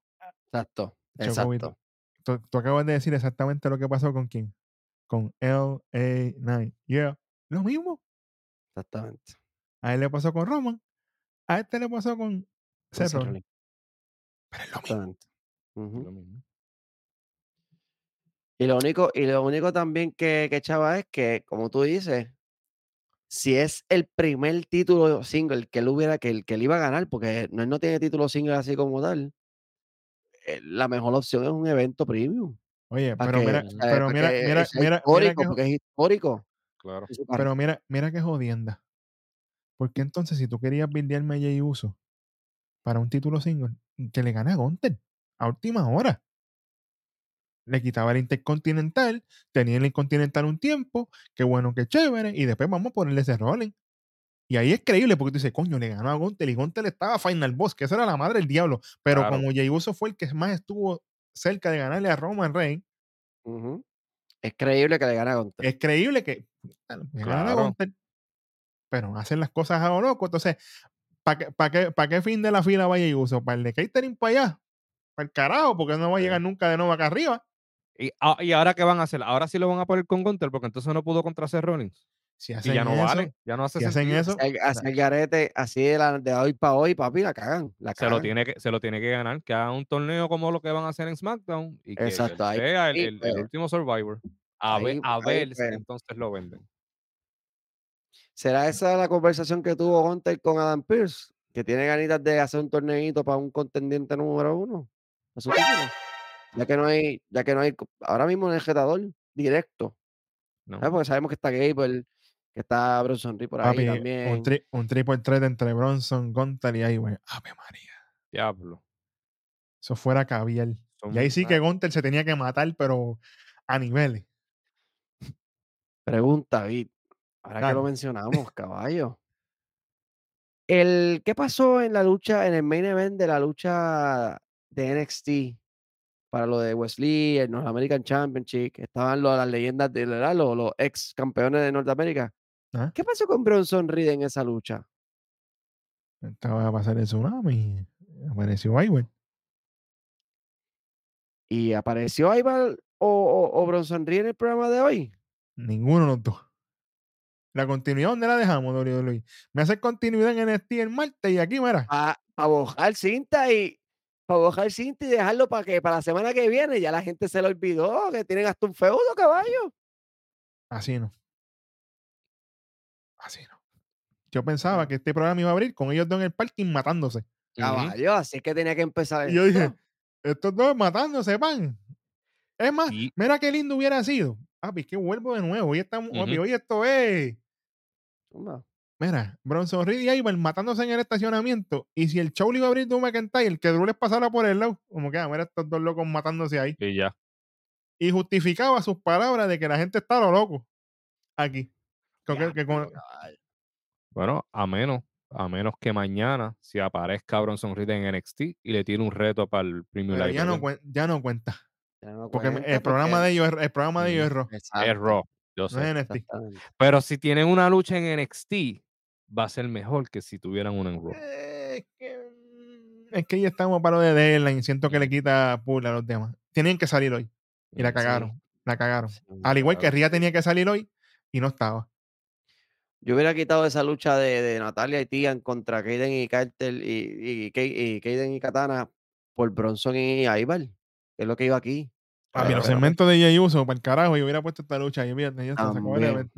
S2: Exacto.
S1: Chocobito.
S2: Exacto.
S1: Tú, tú acabas de decir exactamente lo que pasó con quién. Con LA Knight. Yeah. Lo mismo.
S2: Exactamente.
S1: A él le pasó con Roman. A este le pasó con Seth Rollins. Pero es lo mismo.
S3: Lo mismo.
S2: Y lo único, y lo único también que, que chava es que, como tú dices, si es el primer título single que él hubiera, que que él iba a ganar, porque no, él no tiene título single así como tal, eh, la mejor opción es un evento premium.
S1: Oye, pero
S2: que,
S1: mira, pero mira, mira, mira, mira que,
S2: porque es histórico.
S3: Claro.
S1: pero mira, mira qué jodienda. Porque entonces, si tú querías bildearme a Jay Uso para un título single, que le gana a Gunter a última hora. Le quitaba el Intercontinental, tenía el Intercontinental un tiempo, qué bueno, qué chévere, y después vamos a ponerle ese Rolling. Y ahí es creíble porque tú dices, coño, le ganó a Gunter y Gunter estaba Final Boss, que esa era la madre del diablo. Pero
S3: Claro.
S1: como Jey Uso fue el que más estuvo cerca de ganarle a Roman Reigns.
S2: Ujú. Es creíble que le gane a Gunter.
S1: Es creíble que
S3: Claro.
S1: Pero hacen las cosas a lo loco. Entonces, ¿para qué, para qué, para qué fin de la fila vaya y uso? ¿Para el de catering para allá? Para el carajo, porque no va a llegar nunca de nuevo acá arriba.
S3: Y, ah, ¿Y ahora qué van a hacer? Ahora sí lo van a poner con Gunter porque entonces no pudo contra Seth Rollins.
S1: Si
S3: Y
S1: hacen
S3: ya no
S1: eso,
S3: vale, ya no hace
S1: si hacen eso,
S2: Así al garete, así de, la- de hoy para hoy, papi, la cagan. La
S3: Se lo, tiene que, se lo tiene que ganar, que haga un torneo como lo que van a hacer en SmackDown y que
S2: Exacto,
S3: sea el,
S2: ahí,
S3: el- el último Survivor. A, ver,
S2: Ahí-
S3: a
S2: ahí,
S3: ver si entonces lo venden.
S2: ¿Será esa la conversación que tuvo Gunter con Adam Pierce? Que tiene ganitas de hacer un torneito para un contendiente número uno. a su título? Ya que no hay, ya que no hay, ahora mismo en el retador directo.
S3: ¿no?
S2: ¿sabes? Porque sabemos que está Gable, que está Bronson Reed por ahí
S1: papi, un,
S2: también.
S1: tri- un triple threat entre Bronson, Gunter y ahí, güey. Ave María.
S3: Diablo.
S1: Eso fuera caviar.
S3: Son-
S1: Y ahí sí que. Gunter se tenía que matar, pero a niveles.
S2: Pregunta, Vid. Ahora que lo mencionamos, caballo. El, ¿Qué pasó en la lucha, en el main event de la lucha de NXT para lo de Wesley, el North American Championship? Estaban lo- las leyendas de ¿verdad? los, los ex campeones de Norteamérica.
S1: Ajá.
S2: ¿Qué pasó con Bronson Reed en esa lucha?
S1: Estaba a pasar el tsunami. Apareció güey.
S2: ¿Y apareció Ivar o, o, o Bronson Reed en el programa de hoy?
S1: Ninguno de los dos. La continuidad, ¿dónde la dejamos, WWE? Me hace continuidad en NXT el martes y aquí, mira.
S2: Para bojar cinta y para bojar cinta y dejarlo para que para la semana que viene ya la gente se lo olvidó, que tienen hasta un feudo, caballo.
S1: Así no. Así no. Yo pensaba que este programa iba a abrir con ellos dos en el parking matándose.
S2: Caballo, así es que tenía que empezar
S1: Y yo dije,
S2: esto.
S1: estos dos matándose, van. Es más, mira qué lindo hubiera sido. Papi, que vuelvo de nuevo. Hoy, estamos,
S3: Ujú.
S1: hoy esto es.
S2: Toma.
S1: Mira, Bronson Reed y Ivan matándose en el estacionamiento. Y si el show le iba a abrir Drew McIntyre, que Drew les pasara por el lado, como que, ah, mira estos dos locos matándose ahí.
S3: Y ya.
S1: Y justificaba sus palabras de que la gente está a lo loco aquí. Que-
S2: Ya,
S1: que con-
S2: pero, caballo.
S3: Bueno, a menos, a menos que mañana se aparezca Bronson Reed en NXT y le tire un reto para el Premium Live
S1: no, ya no cuenta. Porque el programa
S2: porque-
S1: de ellos, es- el programa de ellos es Raw,
S3: Es Raw, yo
S1: no es
S3: sé.
S1: NXT.
S3: Pero si tienen una lucha en NXT, va a ser mejor que si tuvieran una en Raw.
S1: Eh, Es que, es que ya estamos para lo de Deadline. Siento que le quita pool a los demás. Tienen que salir hoy. Y la cagaron. La cagaron.
S2: Sí,
S1: Al igual que. Ria tenía que salir hoy y no estaba.
S2: Yo hubiera quitado esa lucha de, de Natalia y Tian contra Kaden y Cartel y, y, y Kaden y Katana por Bronson y Ivar, que es lo que iba aquí.
S1: A mí
S2: Pero-
S1: los segmentos de Jay Uso, para el carajo, y hubiera puesto esta lucha. Y fíjate, ya está.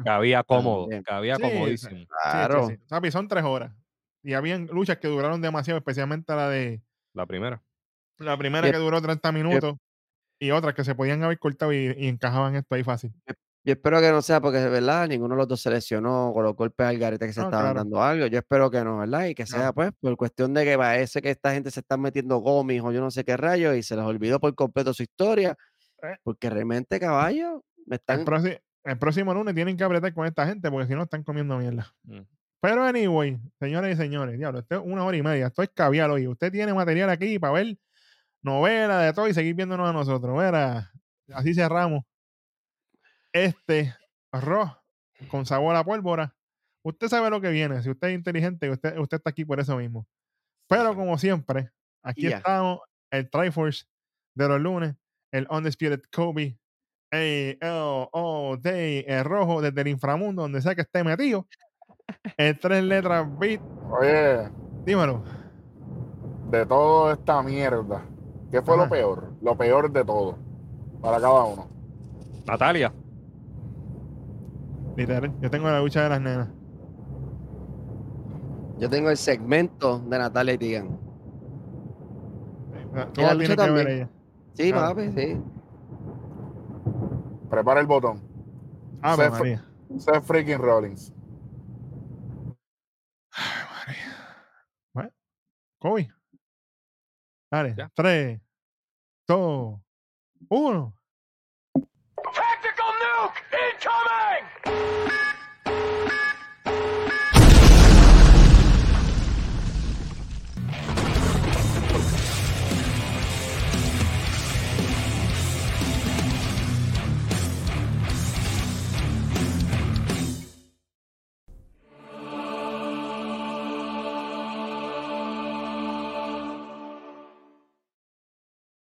S3: Cabía cómodo,
S2: También.
S3: cabía
S1: Sí,
S3: comodísimo.
S1: Sí, sí,
S2: Claro.
S1: sí. Papi, son tres horas. Y habían luchas que duraron demasiado, especialmente la de
S3: La primera.
S1: la primera
S2: Yep.
S1: que duró 30 minutos y otras que se podían haber cortado y, y encajaban esto ahí fácil.
S2: Yo espero que no sea porque verdad ninguno de los dos se lesionó con los golpes al garete que se
S1: No,
S2: estaban
S1: claro.
S2: dando algo. Yo espero que no, ¿verdad? Y que sea pues por cuestión de que parece que esta gente se está metiendo gomis o yo no sé qué rayos y se les olvidó por completo su historia.
S1: Eh.
S2: Porque realmente, caballo, me
S1: El,
S2: están...
S1: el próximo lunes tienen que apretar con esta gente porque si no están comiendo mierda.
S3: Mm.
S1: Pero anyway, señores y señores, diablo, esto es una hora y media. Esto es caviar hoy. Usted tiene material aquí para ver novela de todo y seguir viéndonos a nosotros. Mira, así cerramos este arroz con sabor a pólvora. Usted sabe lo que viene. Si usted es inteligente, usted, usted está aquí por eso mismo. Pero como siempre, aquí estamos, el Triforce de los lunes, el Undisputed Kobe, el O Day, el rojo desde el inframundo, donde sea que esté metido. El tres letras beat,
S4: Oye,
S1: dímelo.
S4: de toda esta mierda, ¿qué fue
S1: Ajá.
S4: lo peor? Lo peor de todo. Para cada uno.
S3: Natalia.
S1: Literal, yo tengo la lucha de las nenas.
S2: Yo tengo el segmento de Natalia y Tigan.
S1: Tú
S2: Y la lucha
S1: tienes que ver
S2: también.
S1: ella.
S2: Sí,
S1: Claro.
S2: papi, sí.
S4: Prepara el botón.
S1: Ave
S4: Seth-
S1: María.
S4: Seth freaking Rollins.
S1: Ave María. Bueno, Kobe. Dale,
S3: Ya.
S1: 3, 2, 1.
S5: Thank you.